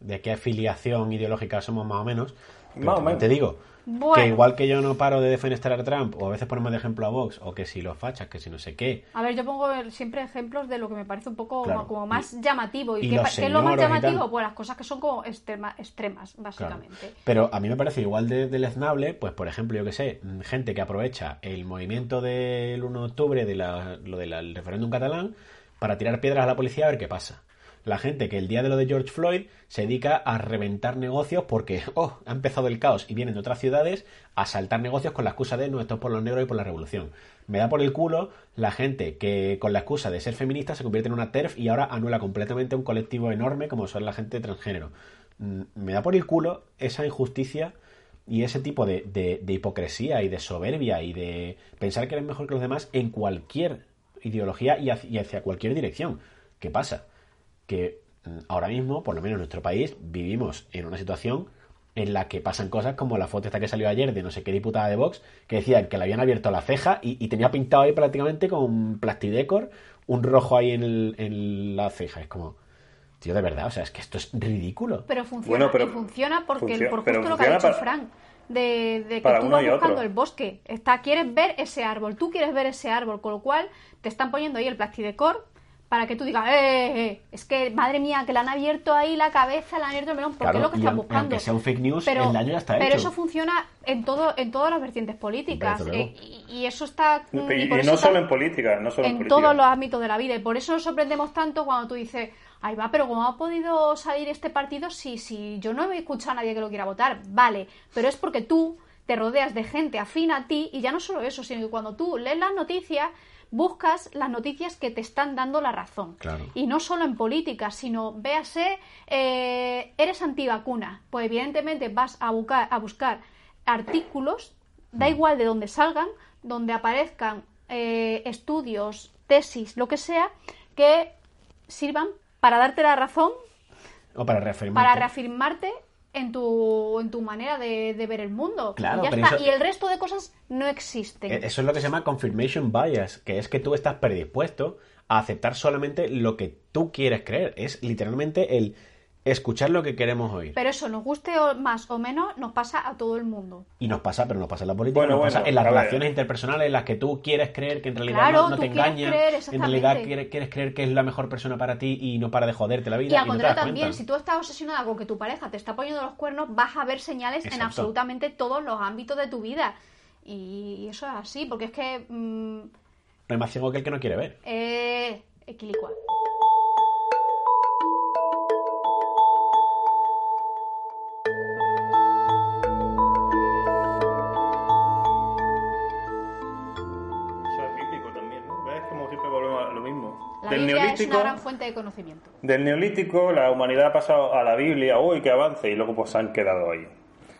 de qué afiliación ideológica somos más o menos. Pero Más o menos. te digo Bueno. que igual que yo no paro de defenestrar a Trump o a veces ponemos de ejemplo a Vox o que si los fachas, que si no sé qué. A ver, yo pongo siempre ejemplos de lo que me parece un poco Claro. como más llamativo. ¿Y, y qué, es lo más llamativo? Pues las cosas que son como extrema- extremas, Claro. básicamente. Pero a mí me parece igual de deleznable, pues por ejemplo, yo que sé, gente que aprovecha el movimiento del 1 de octubre de la- lo del referéndum catalán para tirar piedras a la policía a ver qué pasa. La gente que el día de lo de George Floyd se dedica a reventar negocios porque, oh, ha empezado el caos y vienen de otras ciudades a saltar negocios con la excusa de no, esto es por los negros y por la revolución. Me da por el culo la gente que con la excusa de ser feminista se convierte en una TERF y ahora anula completamente un colectivo enorme como son la gente transgénero. Mm, Me da por el culo esa injusticia y ese tipo de, de- de hipocresía y de soberbia y de pensar que eres mejor que los demás en cualquier ideología y hacia, y hacia cualquier dirección. ¿Qué pasa? Que mm, ahora mismo, por lo menos en nuestro país, vivimos en una situación en la que pasan cosas como la foto esta que salió ayer de no sé qué diputada de Vox que decía que le habían abierto la ceja y, y tenía pintado ahí prácticamente con plastidecor un rojo ahí en, el- en la ceja. Es como, tío, de verdad, o sea, es que esto es ridículo. Pero funciona, Bueno, pero y funciona porque funciona- por justo lo que ha dicho para- Frank, de, de que para tú vas buscando otro. el bosque. Está, quieres ver ese árbol, tú quieres ver ese árbol, con lo cual te están poniendo ahí el plastidecor para que tú digas, eh, eh, eh, es que madre mía, que le han abierto ahí la cabeza, le han abierto el melón, porque Claro, es lo que están buscando. aunque sea un fake news, el daño ya está pero hecho. eso funciona en todo en todas las vertientes políticas eh, y, y eso está Y, mm, y no eso solo está- en política, no solo en, en política. todos los ámbitos de la vida. Y por eso nos sorprendemos tanto cuando tú dices, ay va, pero ¿cómo ha podido salir este partido si, si yo no he escuchado a nadie que lo quiera votar? Vale, pero es porque tú te rodeas de gente afín a ti y ya no solo eso, sino que cuando tú lees las noticias, buscas las noticias que te están dando la razón. Claro. Y no solo en política, sino, véase, eh, eres antivacuna. Pues evidentemente vas a buscar, a buscar artículos, da igual de dónde salgan, donde aparezcan eh, estudios, tesis, lo que sea, que sirvan para darte la razón, O para reafirmar. para reafirmarte en tu, en tu manera de, de ver el mundo. Claro, y, ya pero está. eso- y el resto de cosas no existen. Eh, Eso es lo que se llama confirmation bias, que es que tú estás predispuesto a aceptar solamente lo que tú quieres creer. Es literalmente el escuchar lo que queremos oír. Pero eso, nos guste o más o menos, nos pasa a todo el mundo. Y nos pasa, pero nos pasa en la política, Bueno, nos bueno, pasa en las a ver. relaciones interpersonales en las que tú quieres creer que en realidad Claro, no, no tú te quieres engaña, creer, en realidad quieres, quieres creer que es la mejor persona para ti y no para de joderte la vida Y y, al no contrario también, cuenta. si tú estás obsesionada con que tu pareja te está poniendo los cuernos, vas a ver señales en absolutamente todos los ámbitos de tu vida. Y eso es así, porque es que... mm, No hay más ciego que el que no quiere ver. eh, equilicua. Del Biblia es neolítico, una gran fuente de conocimiento. del neolítico, la humanidad ha pasado a la Biblia, uy, que avance, y luego pues se han quedado ahí.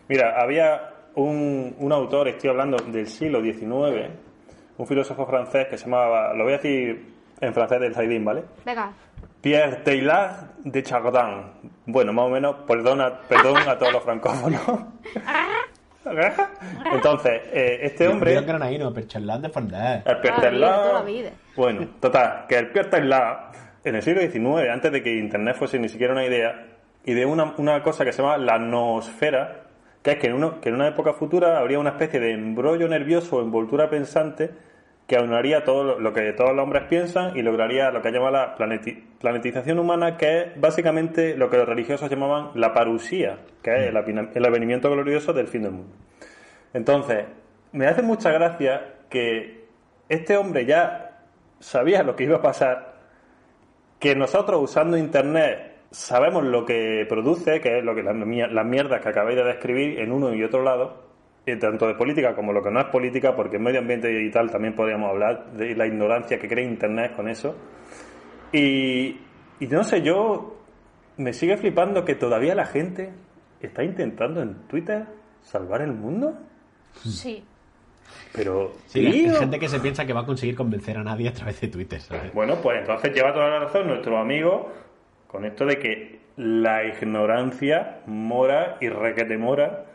Mira, había un, un autor, estoy hablando del siglo XIX, un filósofo francés que se llamaba, lo voy a decir en francés del Zaidín, ¿vale? Venga, Pierre Teilhard de Chardin. Bueno, más o menos, perdona, perdón a todos los francófonos. Entonces, eh, este hombre... Granaíno, pero charlán de francés. El la vida. Bueno, total, que el Teilhard, en el siglo XIX, antes de que Internet fuese ni siquiera una idea, ideó una, una cosa que se llama la noosfera, que es que en, uno- que en una época futura habría una especie de embrollo nervioso o envoltura pensante que aunaría todo lo, que todos los hombres piensan y lograría lo que llama la planeti- planetización humana, que es básicamente lo que los religiosos llamaban la parusía, que es el, el avenimiento glorioso del fin del mundo. Entonces, me hace mucha gracia que este hombre ya sabía lo que iba a pasar, que nosotros usando Internet sabemos lo que produce, que es lo que las, las mierdas que acabáis de describir en uno y otro lado, tanto de política como lo que no es política, porque en medio ambiente y tal también podríamos hablar de la ignorancia que crea Internet con eso. Y, y no sé, yo me sigue flipando que todavía la gente está intentando en Twitter salvar el mundo. sí. Pero, Sí, hay gente que se piensa que va a conseguir convencer a nadie a través de Twitter, ¿sabes? Bueno, pues entonces lleva toda la razón nuestro amigo con esto de que la ignorancia mora y requete mora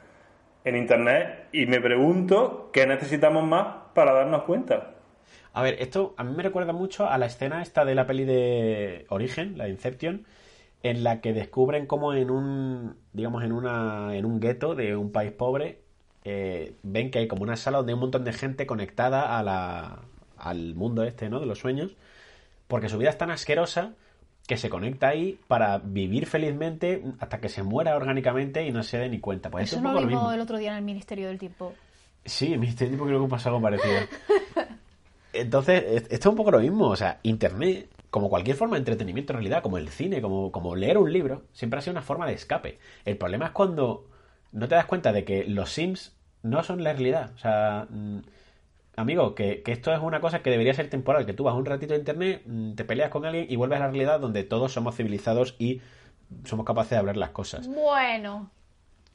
en Internet y me pregunto qué necesitamos más para darnos cuenta. A ver, esto a mí me recuerda mucho a la escena esta de la peli de Origen, la Inception, en la que descubren cómo en un, digamos, en una, en un gueto de un país pobre, eh, ven que hay como una sala donde hay un montón de gente conectada a la, al mundo este, ¿no? De los sueños, porque su vida es tan asquerosa que se conecta ahí para vivir felizmente hasta que se muera orgánicamente y no se dé ni cuenta. Pues Eso es un no poco lo vimos el otro día en el Ministerio del Tiempo. Sí, en este tipo creo que pasa algo parecido. Entonces, es- esto es un poco lo mismo. O sea, Internet, como cualquier forma de entretenimiento en realidad, como el cine, como, como leer un libro, siempre ha sido una forma de escape. El problema es cuando no te das cuenta de que los Sims no son la realidad. O sea, mm, amigo, que, que esto es una cosa que debería ser temporal, que tú vas un ratito a Internet, mm, te peleas con alguien y vuelves a la realidad donde todos somos civilizados y somos capaces de hablar las cosas. Bueno,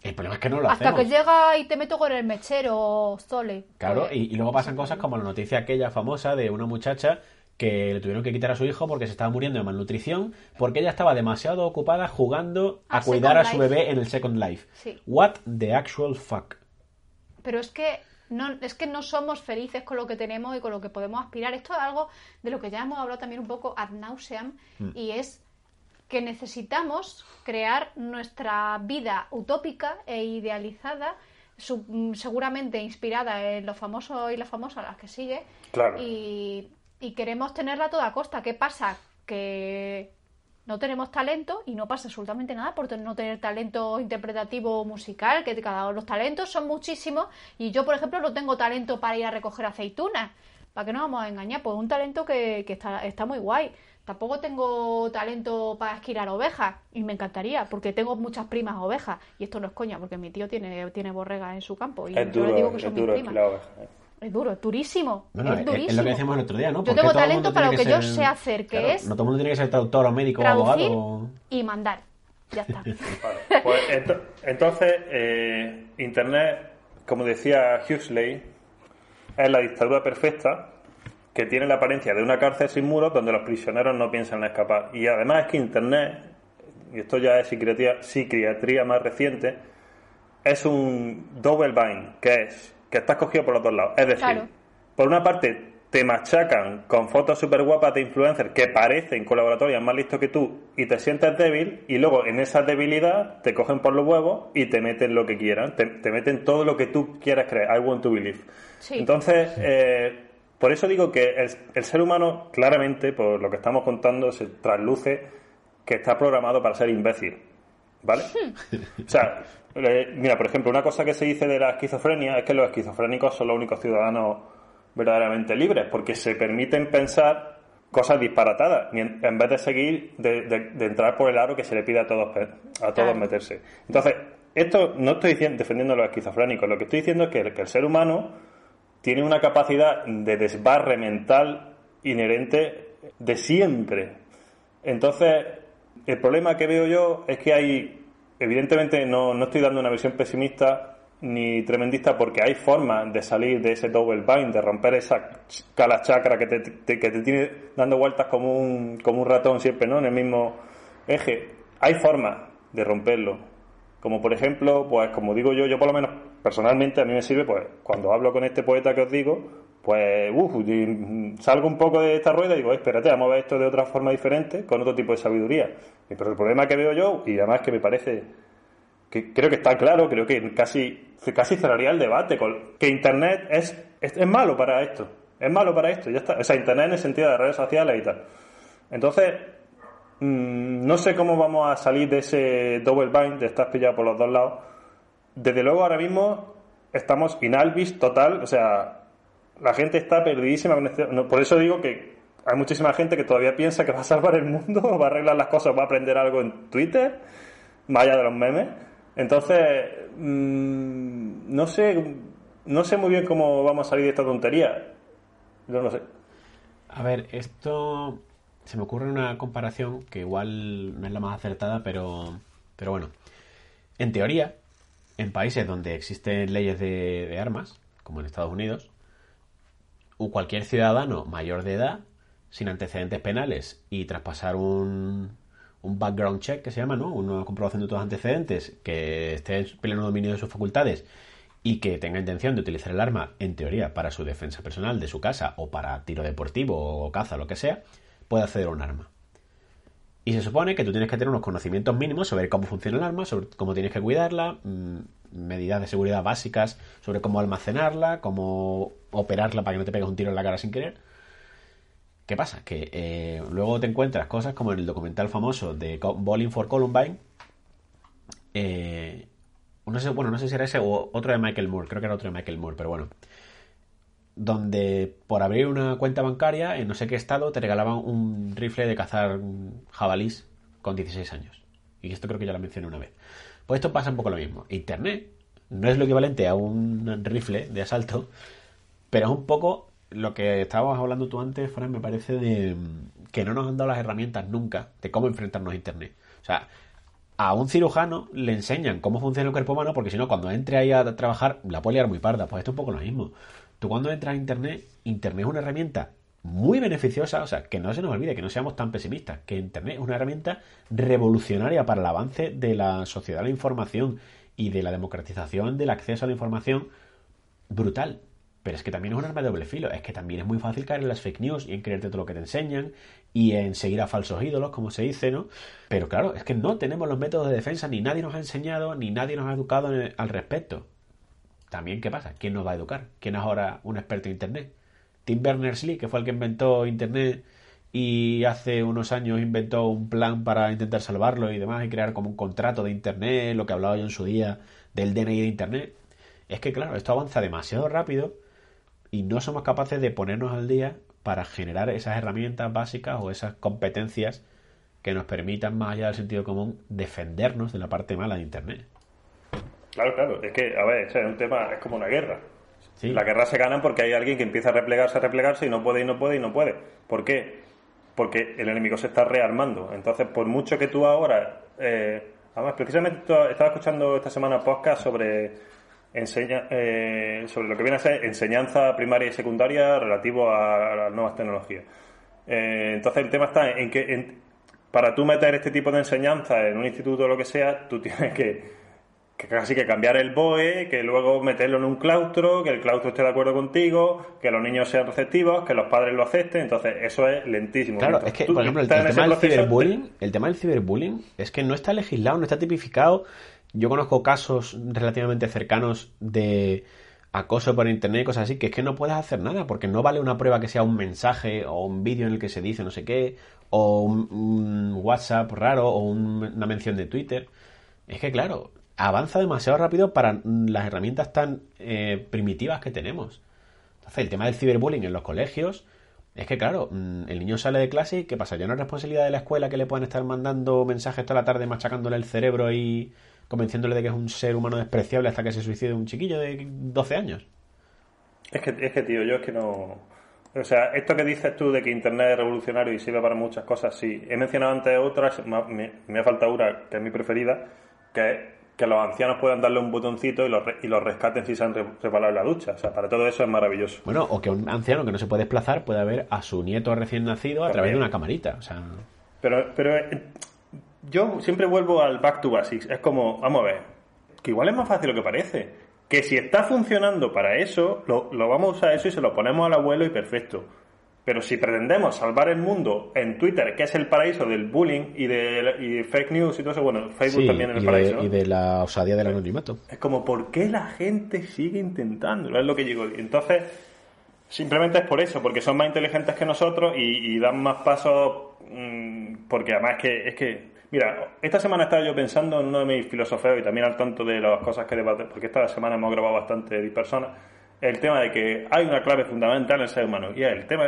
El problema es que no lo hasta hacemos. que llega y te meto con el mechero, Sole. Claro, Pues, y, y luego pasan cosas como la noticia aquella famosa de una muchacha que le tuvieron que quitar a su hijo porque se estaba muriendo de malnutrición porque ella estaba demasiado ocupada jugando a A cuidar a su Life. bebé en el Second Life. Sí. What the actual fuck. Pero es que no, es que no somos felices con lo que tenemos y con lo que podemos aspirar. Esto es algo de lo que ya hemos hablado también un poco ad nauseam y es que necesitamos crear nuestra vida utópica e idealizada, mm, seguramente inspirada en los famosos y las famosas a las que sigue, Claro. y, y queremos tenerla a toda costa. ¿Qué pasa? Que no tenemos talento y no pasa absolutamente nada por no tener talento interpretativo musical, que cada uno los talentos son muchísimos y yo, por ejemplo, no tengo talento para ir a recoger aceitunas. ¿Para qué nos vamos a engañar? Pues un talento que, que está, está muy guay. Tampoco tengo talento para esquilar ovejas y me encantaría porque tengo muchas primas ovejas y esto no es coña porque mi tío tiene, tiene borregas en su campo y Es yo le duro, digo que son mis primas. esquilar ovejas, ¿eh? Es duro, es durísimo. Bueno, es es, durísimo. es lo que decíamos el otro día, ¿no? Yo ¿Por qué tengo talento para lo que yo ser- sé hacer, que Claro, es No todo el mundo tiene que ser traductor o médico o abogado. y mandar. Ya está. Vale, pues ento- entonces, eh, Internet, como decía Huxley, es la dictadura perfecta que tiene la apariencia de una cárcel sin muros donde los prisioneros no piensan en escapar. Y además es que Internet, y esto ya es psiquiatría, psiquiatría más reciente, es un double bind, que es que estás cogido por los dos lados. Es decir, Claro. por una parte te machacan con fotos súper guapas de influencers que parecen colaboratorias más listos que tú y te sientes débil y luego en esa debilidad te cogen por los huevos y te meten lo que quieran, te, te meten todo lo que tú quieras creer, I want to believe. Sí. Entonces, eh, por eso digo que el, el ser humano claramente, por lo que estamos contando, se trasluce que está programado para ser imbécil. ¿Vale? o sea, eh, mira, por ejemplo, una cosa que se dice de la esquizofrenia es que los esquizofrénicos son los únicos ciudadanos verdaderamente libres, porque se permiten pensar cosas disparatadas, en, vez de seguir, de, de- de entrar por el aro que se le pide a todos, a todos meterse. Entonces, esto no estoy diciendo, defendiendo a los esquizofrénicos, lo que estoy diciendo es que el, que el ser humano tiene una capacidad de desbarre mental inherente de siempre. Entonces, el problema que veo yo es que hay, evidentemente no, no estoy dando una visión pesimista ni tremendista porque hay formas de salir de ese double bind, de romper esa cala chakra que te, te- que te tiene dando vueltas como un, como un ratón siempre, ¿no? En el mismo eje. Hay formas de romperlo. Como por ejemplo, pues como digo yo, yo por lo menos personalmente a mí me sirve, pues cuando hablo con este poeta que os digo, pues mm, salgo un poco de esta rueda y digo, espérate, vamos a ver esto de otra forma diferente, con otro tipo de sabiduría. Pero el problema que veo yo, y además que me parece que creo que está claro, creo que casi, casi cerraría el debate, que Internet es, es, es malo para esto, es malo para esto, ya está. O sea, Internet en el sentido de redes sociales y tal. Entonces, mm, no sé cómo vamos a salir de ese double bind, de estar pillado por los dos lados. Desde luego ahora mismo estamos inalvis total, o sea, la gente está perdidísima. este- por eso digo que hay muchísima gente que todavía piensa que va a salvar el mundo, va a arreglar las cosas, va a aprender algo en Twitter, allá de los memes. Entonces, mm, no sé, no sé muy bien cómo vamos a salir de esta tontería. Yo no sé. A ver, esto se me ocurre una comparación que igual no es la más acertada, pero, pero bueno. En teoría, en países donde existen leyes de, de armas, como en Estados Unidos, cualquier ciudadano mayor de edad, sin antecedentes penales y tras pasar un, un background check que se llama, ¿no? Una comprobación de los antecedentes, que esté en pleno dominio de sus facultades y que tenga intención de utilizar el arma, en teoría, para su defensa personal de su casa o para tiro deportivo o caza, lo que sea, puede acceder a un arma. Y se supone que tú tienes que tener unos conocimientos mínimos sobre cómo funciona el arma, sobre cómo tienes que cuidarla, mm, medidas de seguridad básicas sobre cómo almacenarla, cómo operarla para que no te pegues un tiro en la cara sin querer. ¿Qué pasa? Que eh, luego te encuentras cosas como en el documental famoso de Bowling for Columbine. eh, no sé, bueno, no sé si era ese o otro de Michael Moore, creo que era otro de Michael Moore, pero bueno. Donde por abrir una cuenta bancaria en no sé qué estado te regalaban un rifle de cazar jabalís con 16 años. Y esto creo que ya lo mencioné una vez. Pues esto pasa un poco lo mismo. Internet no es lo equivalente a un rifle de asalto, pero es un poco lo que estábamos hablando tú antes, Fran, me parece de mm, que no nos han dado las herramientas nunca de cómo enfrentarnos a Internet. O sea, a un cirujano le enseñan cómo funciona el cuerpo humano, porque si no, cuando entre ahí a trabajar, la puede liar muy parda. Pues esto es un poco lo mismo. Tú cuando entras a Internet, Internet es una herramienta muy beneficiosa, o sea, que no se nos olvide, que no seamos tan pesimistas, que Internet es una herramienta revolucionaria para el avance de la sociedad de la información y de la democratización del acceso a la información brutal. Pero es que también es un arma de doble filo. Es que también es muy fácil caer en las fake news y en creerte todo lo que te enseñan y en seguir a falsos ídolos, como se dice, ¿no? Pero claro, es que no tenemos los métodos de defensa, ni nadie nos ha enseñado, ni nadie nos ha educado al respecto. También, ¿qué pasa? ¿Quién nos va a educar? ¿Quién es ahora un experto en Internet? Tim Berners-Lee, que fue el que inventó Internet y hace unos años inventó un plan para intentar salvarlo y demás y crear como un contrato de Internet, lo que hablaba yo en su día del DNI de Internet. Es que, claro, esto avanza demasiado rápido y no somos capaces de ponernos al día para generar esas herramientas básicas o esas competencias que nos permitan, más allá del sentido común, defendernos de la parte mala de Internet. Claro, claro. Es que, a ver, es un tema, es como una guerra. Sí. La guerra se gana porque hay alguien que empieza a replegarse, a replegarse y no puede, y no puede, y no puede. ¿Por qué? Porque el enemigo se está rearmando. Entonces, por mucho que tú ahora. Eh, además, precisamente estaba escuchando esta semana podcast sobre. Enseña, eh, sobre lo que viene a ser enseñanza primaria y secundaria relativo a, a las nuevas tecnologías. Eh, entonces el tema está en que en- para tú meter este tipo de enseñanza en un instituto o lo que sea, tú tienes que, que casi que cambiar el BOE, que luego meterlo en un claustro, que el claustro esté de acuerdo contigo, que los niños sean receptivos, que los padres lo acepten, entonces eso es lentísimo. Claro, Mientras es que, por ejemplo, el, tema del ciberbullying, el tema del ciberbullying es que no está legislado, no está tipificado. Yo conozco casos relativamente cercanos de acoso por internet y cosas así, que es que no puedes hacer nada, porque no vale una prueba que sea un mensaje o un vídeo en el que se dice no sé qué, o un, WhatsApp raro, o un- una mención de Twitter. Es que, claro, avanza demasiado rápido para las herramientas tan eh, primitivas que tenemos. Entonces, el tema del ciberbullying en los colegios es que, claro, mm, el niño sale de clase y ¿qué pasa? Ya no es responsabilidad de la escuela que le puedan estar mandando mensajes toda la tarde machacándole el cerebro y convenciéndole de que es un ser humano despreciable hasta que se suicide un chiquillo de 12 años. Es que, es que, tío, yo es que no... O sea, esto que dices tú de que Internet es revolucionario y sirve para muchas cosas, sí. He mencionado antes otras, me, me, ha faltado una, que es mi preferida, que es que los ancianos puedan darle un botoncito y los, y los rescaten si se han re- resbalado en la ducha. O sea, para todo eso es maravilloso. Bueno, o que un anciano que no se puede desplazar pueda ver a su nieto recién nacido a través de una camarita. O sea, Pero, pero yo siempre vuelvo al back to basics. Es como, vamos a ver, que igual es más fácil lo que parece. Que si está funcionando para eso, lo, lo vamos a usar eso y se lo ponemos al abuelo y perfecto. Pero si pretendemos salvar el mundo en Twitter, que es el paraíso del bullying y de, y de fake news y todo eso, bueno, Facebook sí, también es el paraíso. de, ¿no? y de la osadía del anonimato. Es como, ¿por qué la gente sigue intentándolo? Es lo que digo. Entonces, simplemente es por eso, porque son más inteligentes que nosotros y, y dan más pasos, mm, porque además es que, es que, mira, esta semana estaba yo pensando en uno de mis filosofeos y también al tanto de las cosas que debate, porque esta semana hemos grabado bastante de personas, el tema de que hay una clave fundamental en el ser humano y es el tema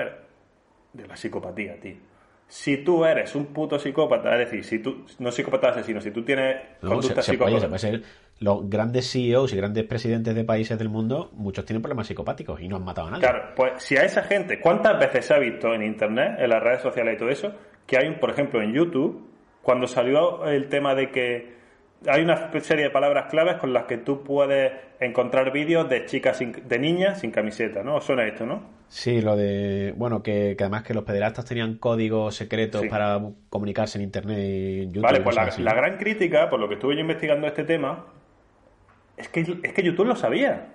de la psicopatía, tío. Si tú eres un puto psicópata, es decir, si tú, no psicópata asesino, si tú tienes No, conducta se, se puede, se psicópata, puede ser. Los grandes CEOs y grandes presidentes de países del mundo, muchos tienen problemas psicopáticos y no han matado a nadie. Claro, pues si a esa gente, ¿cuántas veces se ha visto en Internet, en las redes sociales y todo eso, que hay, por ejemplo, en YouTube, cuando salió el tema de que hay una serie de palabras claves con las que tú puedes encontrar vídeos de chicas, sin- de niñas sin camiseta, ¿no? ¿Os suena esto, no? Sí, lo de. Bueno, que, que además que los pederastas tenían códigos secretos Sí. para comunicarse en internet y en YouTube. Vale, pues la gran crítica, por lo que estuve yo investigando este tema, es que, es que YouTube lo sabía.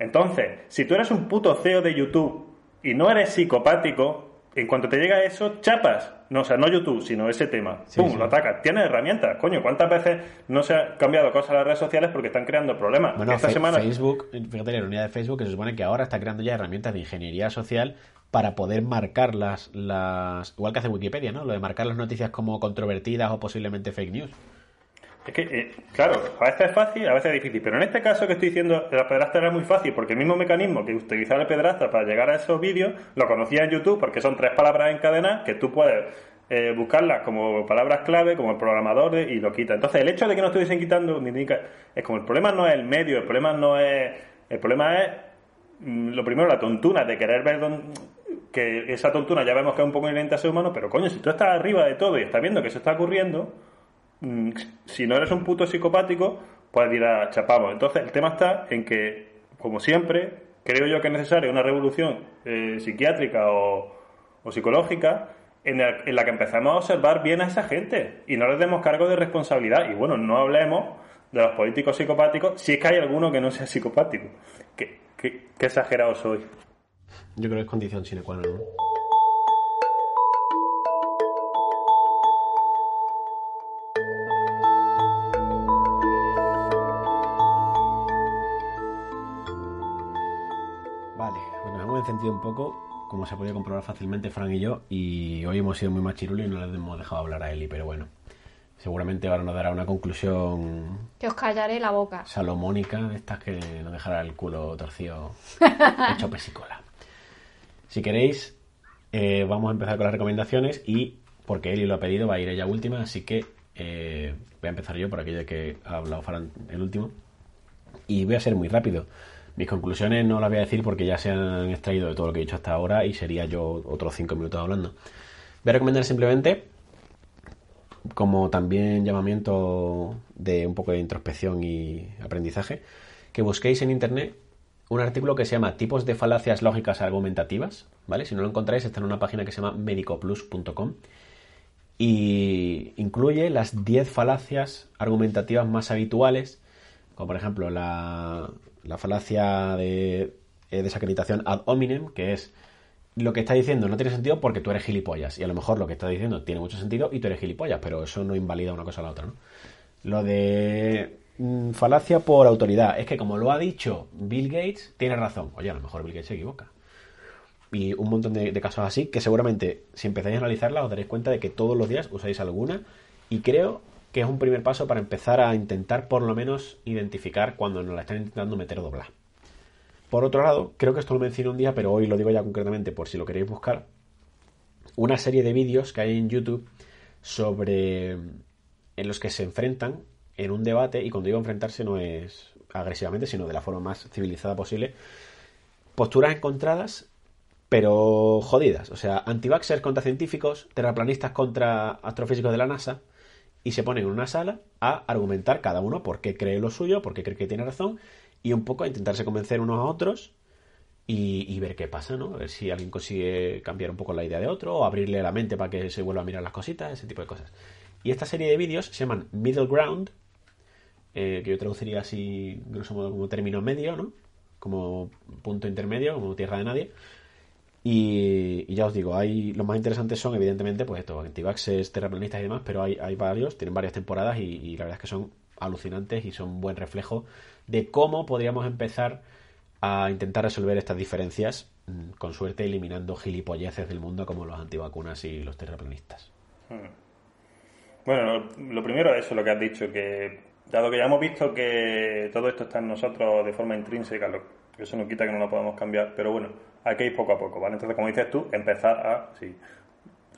Entonces, si tú eres un puto CEO de YouTube y no eres psicopático, en cuanto te llega eso, chapas. No, o sea, no YouTube, sino ese tema. Sí, ¡Pum! sí. Lo atacas. Tienes herramientas. Coño, ¿cuántas veces no se han cambiado cosas en las redes sociales porque están creando problemas? Bueno, Esta semana... Facebook, fíjate la ironía de Facebook, que se supone que ahora está creando ya herramientas de ingeniería social para poder marcar las, las. Igual que hace Wikipedia, ¿no? Lo de marcar las noticias como controvertidas o posiblemente fake news. Es que, eh, claro, a veces es fácil, a veces es difícil. Pero en este caso que estoy diciendo, la pedrastra era muy fácil, porque el mismo mecanismo que utilizaba el pedrastra para llegar a esos vídeos, lo conocía en YouTube, porque son tres palabras encadenadas que tú puedes eh, buscarlas como palabras clave, como el programador, de- y lo quita. Entonces, el hecho de que no estuviesen quitando, es como el problema no es el medio, el problema no es. El problema es, mm, lo primero, la tontuna de querer ver que esa tontuna ya vemos que es un poco inherente a ser humano, pero coño, si tú estás arriba de todo y estás viendo que eso está ocurriendo, si no eres un puto psicopático, ir a chapamos. Entonces, el tema está en que, como siempre, creo yo que es necesaria una revolución eh, psiquiátrica o, psicológica en, la- en la que empecemos a observar bien a esa gente y no les demos cargo de responsabilidad. Y bueno, no hablemos de los políticos psicopáticos si es que hay alguno que no sea psicopático. Qué- qué exagerado soy. Yo creo que es condición sine qua non. Un poco, como se ha podido comprobar fácilmente Fran y yo, y hoy hemos sido muy machirulos y no les hemos dejado hablar a Eli, pero bueno, seguramente ahora nos dará una conclusión Que os callaré la boca. salomónica de estas que nos dejará el culo torcido hecho pesicola. Si queréis, eh, vamos a empezar con las recomendaciones y porque Eli lo ha pedido, va a ir ella última, así que eh, voy a empezar yo por aquello de que ha hablado Fran el último. Y voy a ser muy rápido. Mis conclusiones no las voy a decir porque ya se han extraído de todo lo que he dicho hasta ahora y sería yo otros cinco minutos hablando. Voy a recomendar simplemente como también llamamiento de un poco de introspección y aprendizaje, que busquéis en internet un artículo que se llama Tipos de falacias lógicas argumentativas, ¿vale? Si no lo encontráis, está en una página que se llama medicoplus.com y incluye las 10 falacias argumentativas más habituales como por ejemplo la, la falacia de eh, desacreditación ad hominem, que es lo que está diciendo no tiene sentido porque tú eres gilipollas. Y a lo mejor lo que está diciendo tiene mucho sentido y tú eres gilipollas, pero eso no invalida una cosa a la otra, ¿no? Lo de mm, falacia por autoridad. Es que como lo ha dicho Bill Gates, tiene razón. Oye, a lo mejor Bill Gates se equivoca. Y un montón de, de casos así que seguramente si empezáis a analizarla os daréis cuenta de que todos los días usáis alguna. Y creo que es un primer paso para empezar a intentar por lo menos identificar cuando nos la están intentando meter o doblar. Por otro lado, creo que esto lo mencioné un día, pero hoy lo digo ya concretamente por si lo queréis buscar. Una serie de vídeos que hay en YouTube sobre. en los que se enfrentan en un debate, y cuando digo enfrentarse no es agresivamente, sino de la forma más civilizada posible. Posturas encontradas, pero jodidas. O sea, antivaxers contra científicos, terraplanistas contra astrofísicos de la NASA, y se ponen en una sala a argumentar cada uno por qué cree lo suyo, por qué cree que tiene razón, y un poco a intentarse convencer unos a otros y, ver qué pasa, ¿no? A ver si alguien consigue cambiar un poco la idea de otro o abrirle la mente para que se vuelva a mirar las cositas, ese tipo de cosas. Y esta serie de vídeos se llaman Middle Ground, eh, que yo traduciría así, grosso modo, como término medio, ¿no? Como punto intermedio, como tierra de nadie. Y, ya os digo, hay los más interesantes son, evidentemente, pues esto, antivaxes, terraplanistas y demás, pero hay, hay varios, tienen varias temporadas y, la verdad es que son alucinantes y son buen reflejo de cómo podríamos empezar a intentar resolver estas diferencias, mm, con suerte eliminando gilipolleces del mundo como los antivacunas y los terraplanistas. Hmm. Bueno, lo primero es eso, lo que has dicho, que dado que ya hemos visto que todo esto está en nosotros de forma intrínseca, lo, eso no quita que no lo podamos cambiar, pero bueno, hay que ir poco a poco, ¿vale? Entonces, como dices tú, empezar a... Sí,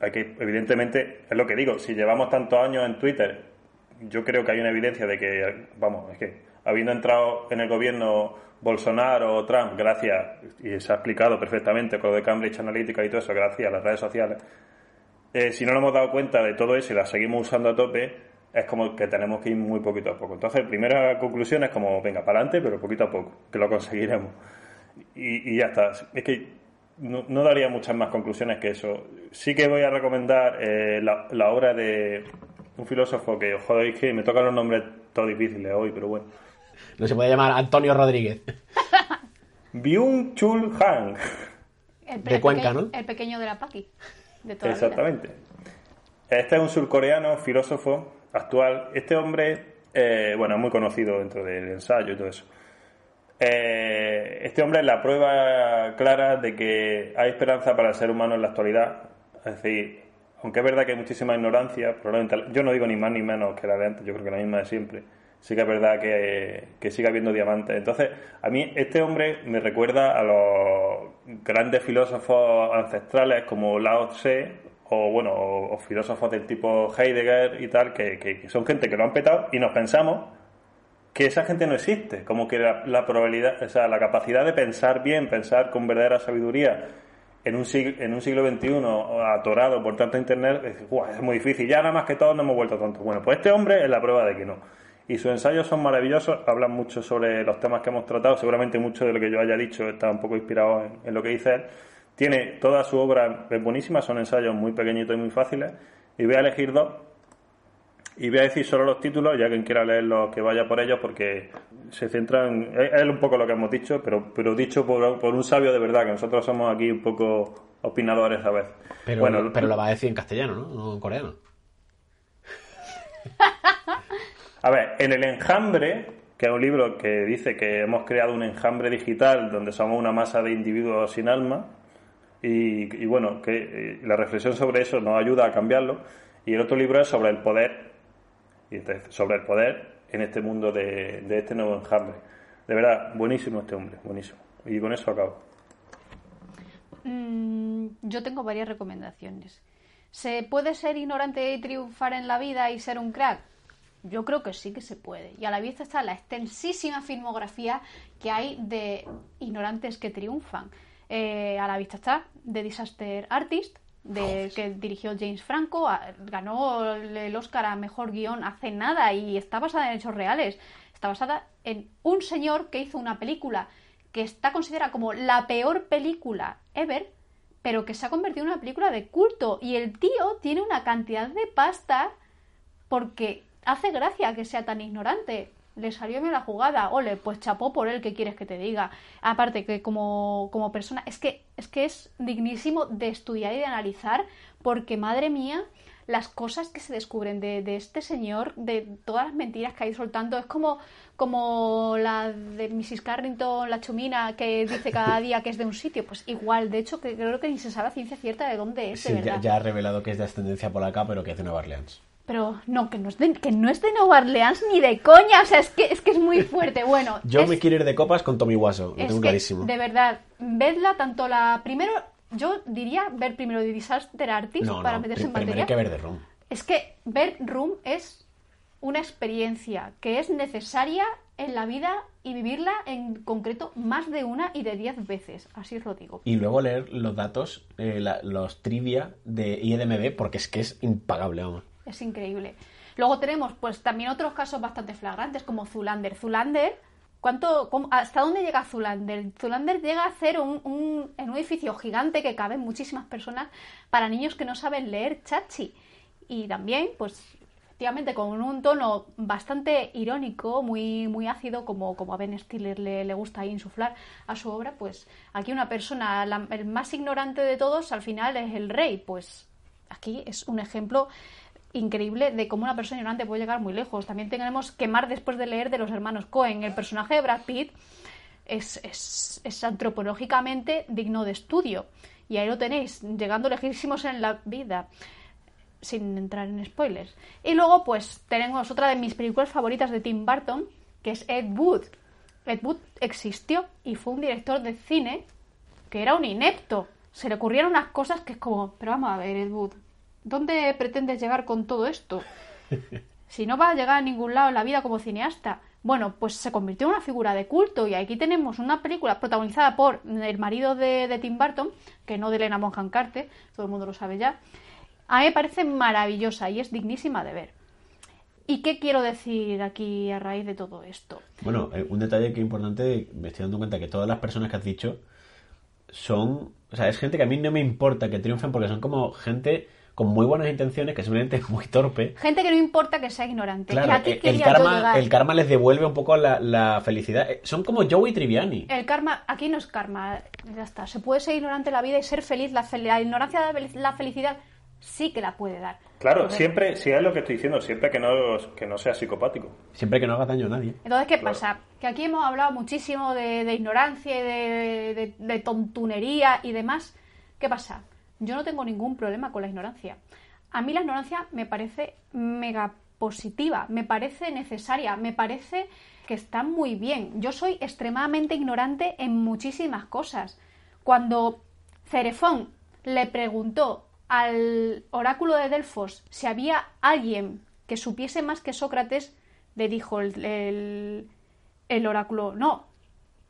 hay que, evidentemente, es lo que digo, si llevamos tantos años en Twitter, yo creo que hay una evidencia de que, vamos, es que habiendo entrado en el gobierno Bolsonaro o Trump, gracias, y se ha explicado perfectamente con lo de Cambridge Analytica y todo eso, gracias a las redes sociales, eh, si no nos hemos dado cuenta de todo eso y las seguimos usando a tope, es como que tenemos que ir muy poquito a poco. Entonces, primera conclusión es como, venga, para adelante, pero poquito a poco, que lo conseguiremos. Y, ya está. Es que no, daría muchas más conclusiones que eso. Sí que voy a recomendar eh, la, la, obra de un filósofo que, joder, que me tocan los nombres todos difíciles hoy, pero bueno no se puede llamar Antonio Rodríguez. Byung Chul Han. de Cuenca, ¿no? El pequeño de la Paki. Exactamente. Este es un surcoreano, filósofo actual. Este hombre, eh, bueno, es muy conocido dentro del ensayo y todo eso. Eh, este hombre es la prueba clara de que hay esperanza para el ser humano en la actualidad. Es decir, aunque es verdad que hay muchísima ignorancia, probablemente, yo no digo ni más ni menos que la de antes, yo creo que la misma de siempre sí que es verdad que, que sigue habiendo diamantes. Entonces, a mí este hombre me recuerda a los grandes filósofos ancestrales como Lao Tse o bueno, o, filósofos del tipo Heidegger y tal, que, que, son gente que lo han petado y nos pensamos que esa gente no existe, como que la, probabilidad, o sea, la capacidad de pensar bien, pensar con verdadera sabiduría en un, siglo, en un siglo XXI atorado por tanto internet, es, es muy difícil, ya nada más que todos nos hemos vuelto tontos. Bueno, pues este hombre es la prueba de que no y sus ensayos son maravillosos, hablan mucho sobre los temas que hemos tratado, seguramente mucho de lo que yo haya dicho está un poco inspirado en, lo que dice él. Tiene toda su obra es buenísima, son ensayos muy pequeñitos y muy fáciles, y voy a elegir dos y voy a decir solo los títulos, ya quien quiera leerlos que vaya por ellos, porque se centran, es, un poco lo que hemos dicho, pero, pero dicho por, por, un sabio de verdad, que nosotros somos aquí un poco opinadores a veces. Pero, bueno, pero lo va a decir en castellano, ¿no? No en coreano. A ver, en El Enjambre, que es un libro que dice que hemos creado un enjambre digital donde somos una masa de individuos sin alma, y, bueno, que eh, la reflexión sobre eso nos ayuda a cambiarlo. Y el otro libro es sobre el poder, y sobre el poder en este mundo de, este nuevo enjambre. De verdad, buenísimo este hombre, buenísimo. Y con eso acabo. Mm, yo tengo varias recomendaciones. ¿Se puede ser ignorante y triunfar en la vida y ser un crack? Yo creo que sí que se puede. Y a la vista está la extensísima filmografía que hay de ignorantes que triunfan. Eh, a la vista está The Disaster Artist, de, que dirigió James Franco, ganó el Oscar a Mejor Guión hace nada y está basada en hechos reales. Está basada en un señor que hizo una película que está considerada como la peor película ever, pero que se ha convertido en una película de culto. Y el tío tiene una cantidad de pasta porque hace gracia que sea tan ignorante. Le salió bien la jugada, ole, pues chapó por él, ¿qué quieres que te diga? Aparte que como, como persona, es que, es que es dignísimo de estudiar y de analizar, porque madre mía, las cosas que se descubren de, de este señor, de todas las mentiras que ha ido soltando, es como, como la de Mrs. Carrington, la chumina, que dice cada día que es de un sitio, pues igual, de hecho, que creo que ni se sabe a ciencia cierta de dónde es, de Sí, verdad. ya, ya ha revelado que es de ascendencia polaca, pero que es de Nueva Orleans. Pero no, que no es de, que no es de Nueva Orleans ni de coña, o sea, es que es, que es muy fuerte. Bueno, Yo es- me quiero ir de copas con Tommy Wiseau, lo es tengo que, clarísimo. De verdad, vedla tanto la. Primero, yo diría ver primero The Disaster Artist No, para no, meterse en materia. hay que ver The Room. Es que ver Room es una experiencia que es necesaria en la vida y vivirla en concreto más de una y de diez veces. Así os lo digo. Y luego leer los datos, eh, la- los trivia de IDMB, porque es que es impagable, vamos. Es increíble. Luego tenemos, pues, también otros casos bastante flagrantes, como Zulander. Zulander, ¿cuánto, ¿hasta dónde llega Zulander? Zulander llega a hacer un, un- en un edificio gigante que caben muchísimas personas para niños que no saben leer chachi. Y también, pues, efectivamente, con un tono bastante irónico, muy, muy ácido, como, como a Ben Stiller le, le gusta insuflar a su obra, pues aquí una persona, la- el más ignorante de todos, al final es el rey. Pues aquí es un ejemplo increíble de cómo una persona ignorante puede llegar muy lejos. También tenemos Quemar después de leer de los hermanos Cohen. El personaje de Brad Pitt es, es, es antropológicamente digno de estudio. Y ahí lo tenéis, llegando lejísimos en la vida, sin entrar en spoilers. Y luego, pues, tenemos otra de mis películas favoritas de Tim Burton, que es Ed Wood. Ed Wood existió y fue un director de cine que era un inepto. Se le ocurrieron unas cosas que es como, pero vamos a ver, Ed Wood, ¿dónde pretendes llegar con todo esto? Si no va a llegar a ningún lado en la vida como cineasta. Bueno, pues se convirtió en una figura de culto y aquí tenemos una película protagonizada por el marido de, de Tim Burton, que no de Elena Bonham Carter, todo el mundo lo sabe ya. A mí me parece maravillosa y es dignísima de ver. ¿Y qué quiero decir aquí a raíz de todo esto? Bueno, eh, un detalle que es importante, me estoy dando cuenta que todas las personas que has dicho son, o sea, es gente que a mí no me importa que triunfen porque son como gente con muy buenas intenciones, que simplemente es muy torpe. Gente que no importa que sea ignorante. y Claro, aquí el karma, el karma les devuelve un poco la, la felicidad. Eh, Son como Joey Triviani. El karma, aquí no es karma, ya está. Se puede ser ignorante la vida y ser feliz. La, fel- la ignorancia da la felicidad sí que la puede dar. Claro, Entonces- siempre, si es lo que estoy diciendo, siempre que no, que no sea psicopático. Siempre que no haga daño a nadie. Entonces, ¿qué Claro. pasa? Que aquí hemos hablado muchísimo de, de ignorancia y de, de- de tontunería y demás. ¿Qué pasa? Yo no tengo ningún problema con la ignorancia. A mí la ignorancia me parece mega positiva, me parece necesaria, me parece que está muy bien. Yo soy extremadamente ignorante en muchísimas cosas. Cuando Cerefón le preguntó al oráculo de Delfos si había alguien que supiese más que Sócrates, le dijo el, oráculo, no,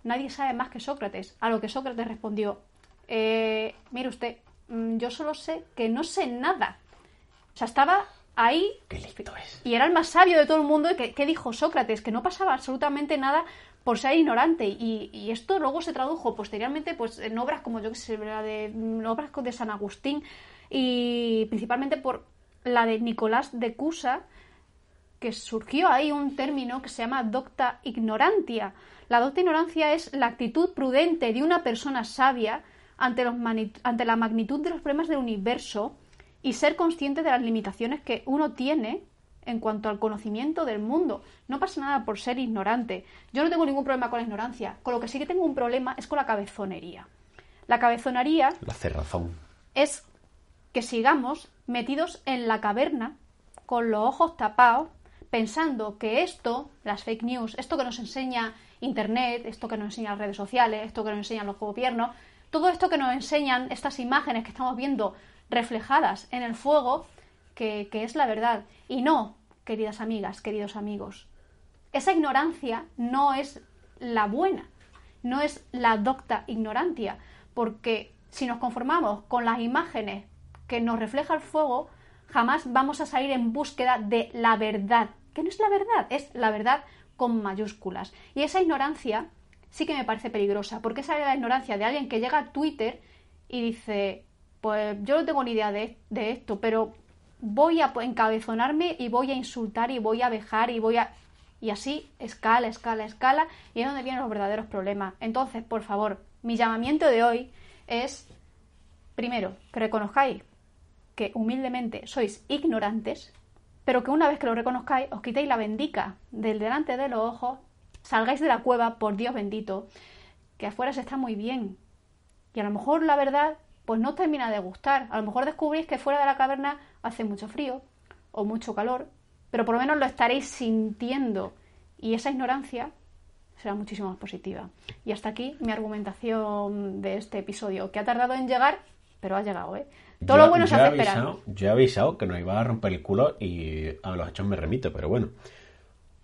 nadie sabe más que Sócrates. A lo que Sócrates respondió, "Eh, mire usted, yo solo sé que no sé nada. O sea, estaba ahí Qué es. y era el más sabio de todo el mundo. ¿Y que, qué dijo Sócrates? Que no pasaba absolutamente nada por ser ignorante. Y, y esto luego se tradujo posteriormente pues, en obras como yo que sé, la de mm, obras de San Agustín y principalmente por la de Nicolás de Cusa, que surgió ahí un término que se llama docta ignorantia. La docta ignorancia es la actitud prudente de una persona sabia ante, los ante la magnitud de los problemas del universo y ser consciente de las limitaciones que uno tiene en cuanto al conocimiento del mundo. No pasa nada por ser ignorante. Yo no tengo ningún problema con la ignorancia. Con lo que sí que tengo un problema es con la cabezonería. La cabezonería La cerrazón. es que sigamos metidos en la caverna con los ojos tapados pensando que esto, las fake news, esto que nos enseña Internet, esto que nos enseñan las redes sociales, esto que nos enseñan los gobiernos, todo esto que nos enseñan estas imágenes que estamos viendo reflejadas en el fuego, que, que es la verdad. Y no, queridas amigas, queridos amigos, esa ignorancia no es la buena, no es la docta ignorantia, porque si nos conformamos con las imágenes que nos refleja el fuego, jamás vamos a salir en búsqueda de la verdad, que no es la verdad, es la verdad con mayúsculas. Y esa ignorancia sí que me parece peligrosa, porque esa es la ignorancia de alguien que llega a Twitter y dice, pues yo no tengo ni idea de, de esto, pero voy a encabezonarme y voy a insultar y voy a vejar y voy a... Y así, escala, escala, escala, y es donde vienen los verdaderos problemas. Entonces, por favor, mi llamamiento de hoy es, primero, que reconozcáis que humildemente sois ignorantes, pero que una vez que lo reconozcáis, os quitéis la bendica del delante de los ojos, salgáis de la cueva, por Dios bendito, que afuera se está muy bien. Y a lo mejor la verdad, pues no os termina de gustar. A lo mejor descubrís que fuera de la caverna hace mucho frío o mucho calor, pero por lo menos lo estaréis sintiendo. Y esa ignorancia será muchísimo más positiva. Y hasta aquí mi argumentación de este episodio, que ha tardado en llegar, pero ha llegado, ¿eh? Todo Yo- lo bueno se hace avisado- Yo he avisado que nos iba a romper el culo y a los hechos me remito, pero bueno.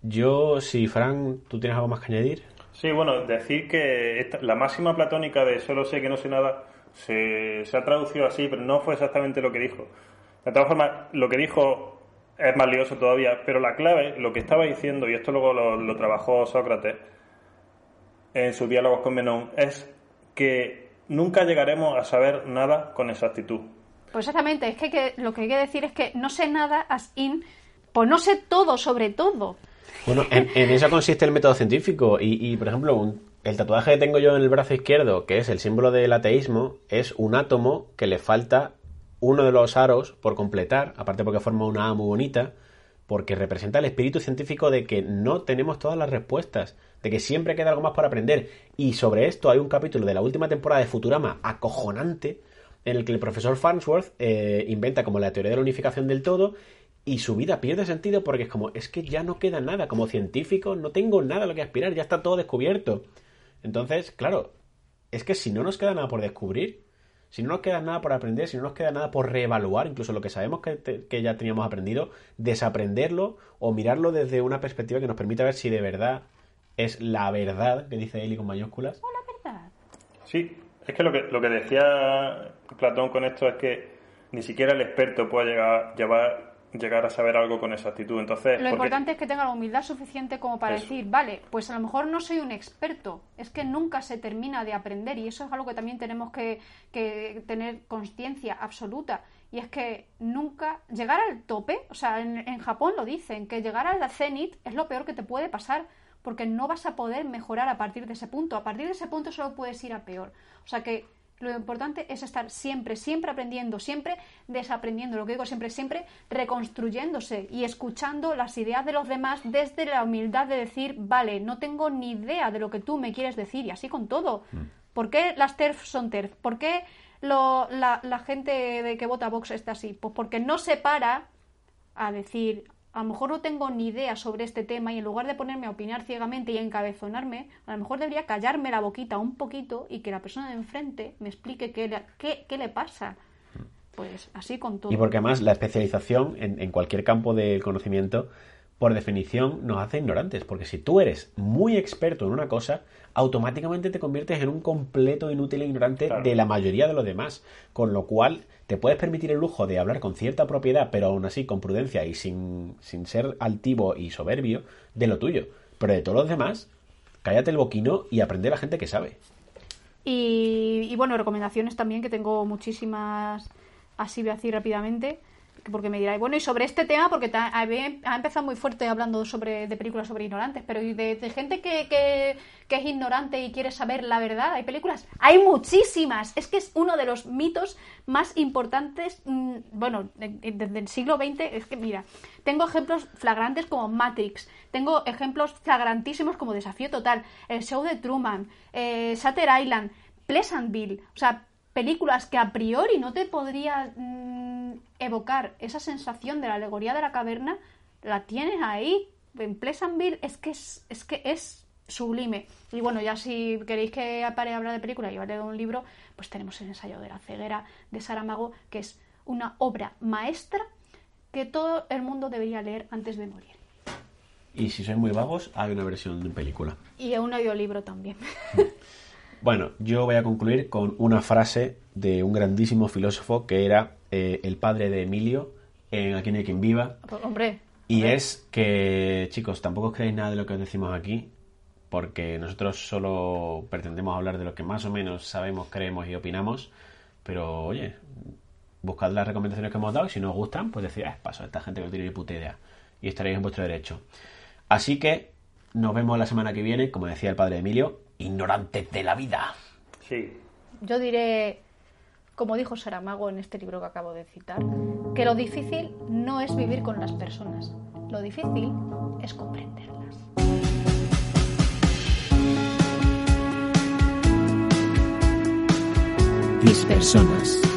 Yo, si Fran, ¿tú tienes algo más que añadir? Sí, bueno, decir que esta- la máxima platónica de solo sé que no sé nada se, se ha traducido así, pero no fue exactamente lo que dijo. De todas formas, lo que dijo es más lioso todavía, pero la clave, lo que estaba diciendo, y esto luego lo, lo trabajó Sócrates en sus diálogos con Menón, es que nunca llegaremos a saber nada con exactitud. Pues exactamente, es que, que lo que hay que decir es que no sé nada as in, pues no sé todo sobre todo. Bueno, en, eso consiste el método científico. Y, y, por ejemplo, un- el tatuaje que tengo yo en el brazo izquierdo, que es el símbolo del ateísmo, es un átomo que le falta uno de los aros por completar, aparte porque forma una A muy bonita, porque representa el espíritu científico de que no tenemos todas las respuestas, de que siempre queda algo más por aprender. Y sobre esto hay un capítulo de la última temporada de Futurama acojonante, en el que el profesor Farnsworth eh, inventa como la teoría de la unificación del todo y su vida pierde sentido porque es como, es que ya no queda nada, como científico no tengo nada a lo que aspirar, ya está todo descubierto. Entonces, claro, es que si no nos queda nada por descubrir, si no nos queda nada por aprender, si no nos queda nada por reevaluar, incluso lo que sabemos que, te- que ya teníamos aprendido, desaprenderlo o mirarlo desde una perspectiva que nos permita ver si de verdad es la verdad, que dice Eli con mayúsculas, La verdad. Sí, es que lo que, lo que decía Platón con esto es que ni siquiera el experto puede llegar, llevar, llegar a saber algo con exactitud. Entonces, Lo porque- importante es que tenga la humildad suficiente como para Eso. decir, vale, pues a lo mejor no soy un experto, es que nunca se termina de aprender y eso es algo que también tenemos que, que tener conciencia absoluta. Y es que nunca llegar al tope, o sea, en, en Japón lo dicen, que llegar al cenit es lo peor que te puede pasar porque no vas a poder mejorar a partir de ese punto. A partir de ese punto solo puedes ir a peor. O sea que lo importante es estar siempre, siempre aprendiendo, siempre desaprendiendo, lo que digo siempre, siempre reconstruyéndose y escuchando las ideas de los demás desde la humildad de decir, vale, no tengo ni idea de lo que tú me quieres decir y así con todo. ¿Por qué las TERF son TERF? ¿Por qué lo- la, la gente de que vota Vox está así? Pues porque no se para a decir, a lo mejor no tengo ni idea sobre este tema y en lugar de ponerme a opinar ciegamente y a encabezonarme, a lo mejor debería callarme la boquita un poquito y que la persona de enfrente me explique qué le, qué, qué le pasa. Pues así con todo. Y porque además la especialización en, en cualquier campo del conocimiento, por definición, nos hace ignorantes. Porque si tú eres muy experto en una cosa, automáticamente te conviertes en un completo inútil e ignorante Claro. de la mayoría de los demás. Con lo cual, te puedes permitir el lujo de hablar con cierta propiedad, pero aún así con prudencia y sin, sin ser altivo y soberbio, de lo tuyo. Pero de todos los demás, cállate el boquino y aprende a la gente que sabe. Y, y bueno, recomendaciones también, que tengo muchísimas así, así rápidamente, porque me diráis, bueno, y sobre este tema, porque ha empezado muy fuerte hablando de películas sobre ignorantes, pero ¿y de, gente que, que, es ignorante y quiere saber la verdad, hay películas, hay muchísimas, es que es uno de los mitos más importantes, mm, bueno, de- de- desde el siglo XX, es que mira, tengo ejemplos flagrantes como Matrix, tengo ejemplos flagrantísimos como Desafío Total, El Show de Truman, eh, Island, Pleasantville, o sea, películas que a priori no te podría mm, evocar esa sensación de la alegoría de la caverna, la tienes ahí. En Pleasantville es que es, es que es sublime. Y bueno, ya si queréis que pare a hablar de película y hable de un libro, pues tenemos el ensayo de la ceguera de Saramago, que es una obra maestra que todo el mundo debería leer antes de morir. Y si sois muy vagos, hay una versión de película. Y un audiolibro también. Bueno, yo voy a concluir con una frase de un grandísimo filósofo que era eh, el padre de Emilio en Aquí no hay quien viva. Pues, hombre, Y es que, chicos, tampoco os creáis nada de lo que os decimos aquí, porque nosotros solo pretendemos hablar de lo que más o menos sabemos, creemos y opinamos. Pero, oye, buscad las recomendaciones que hemos dado y si no os gustan, pues decid, ah, paso esta gente que no tiene ni puta idea. Y estaréis en vuestro derecho. Así que nos vemos la semana que viene, como decía el padre Emilio, ignorantes de la vida. Sí. Yo diré, como dijo Saramago en este libro que acabo de citar, que lo difícil no es vivir con las personas, lo difícil es comprenderlas. Dispersonas.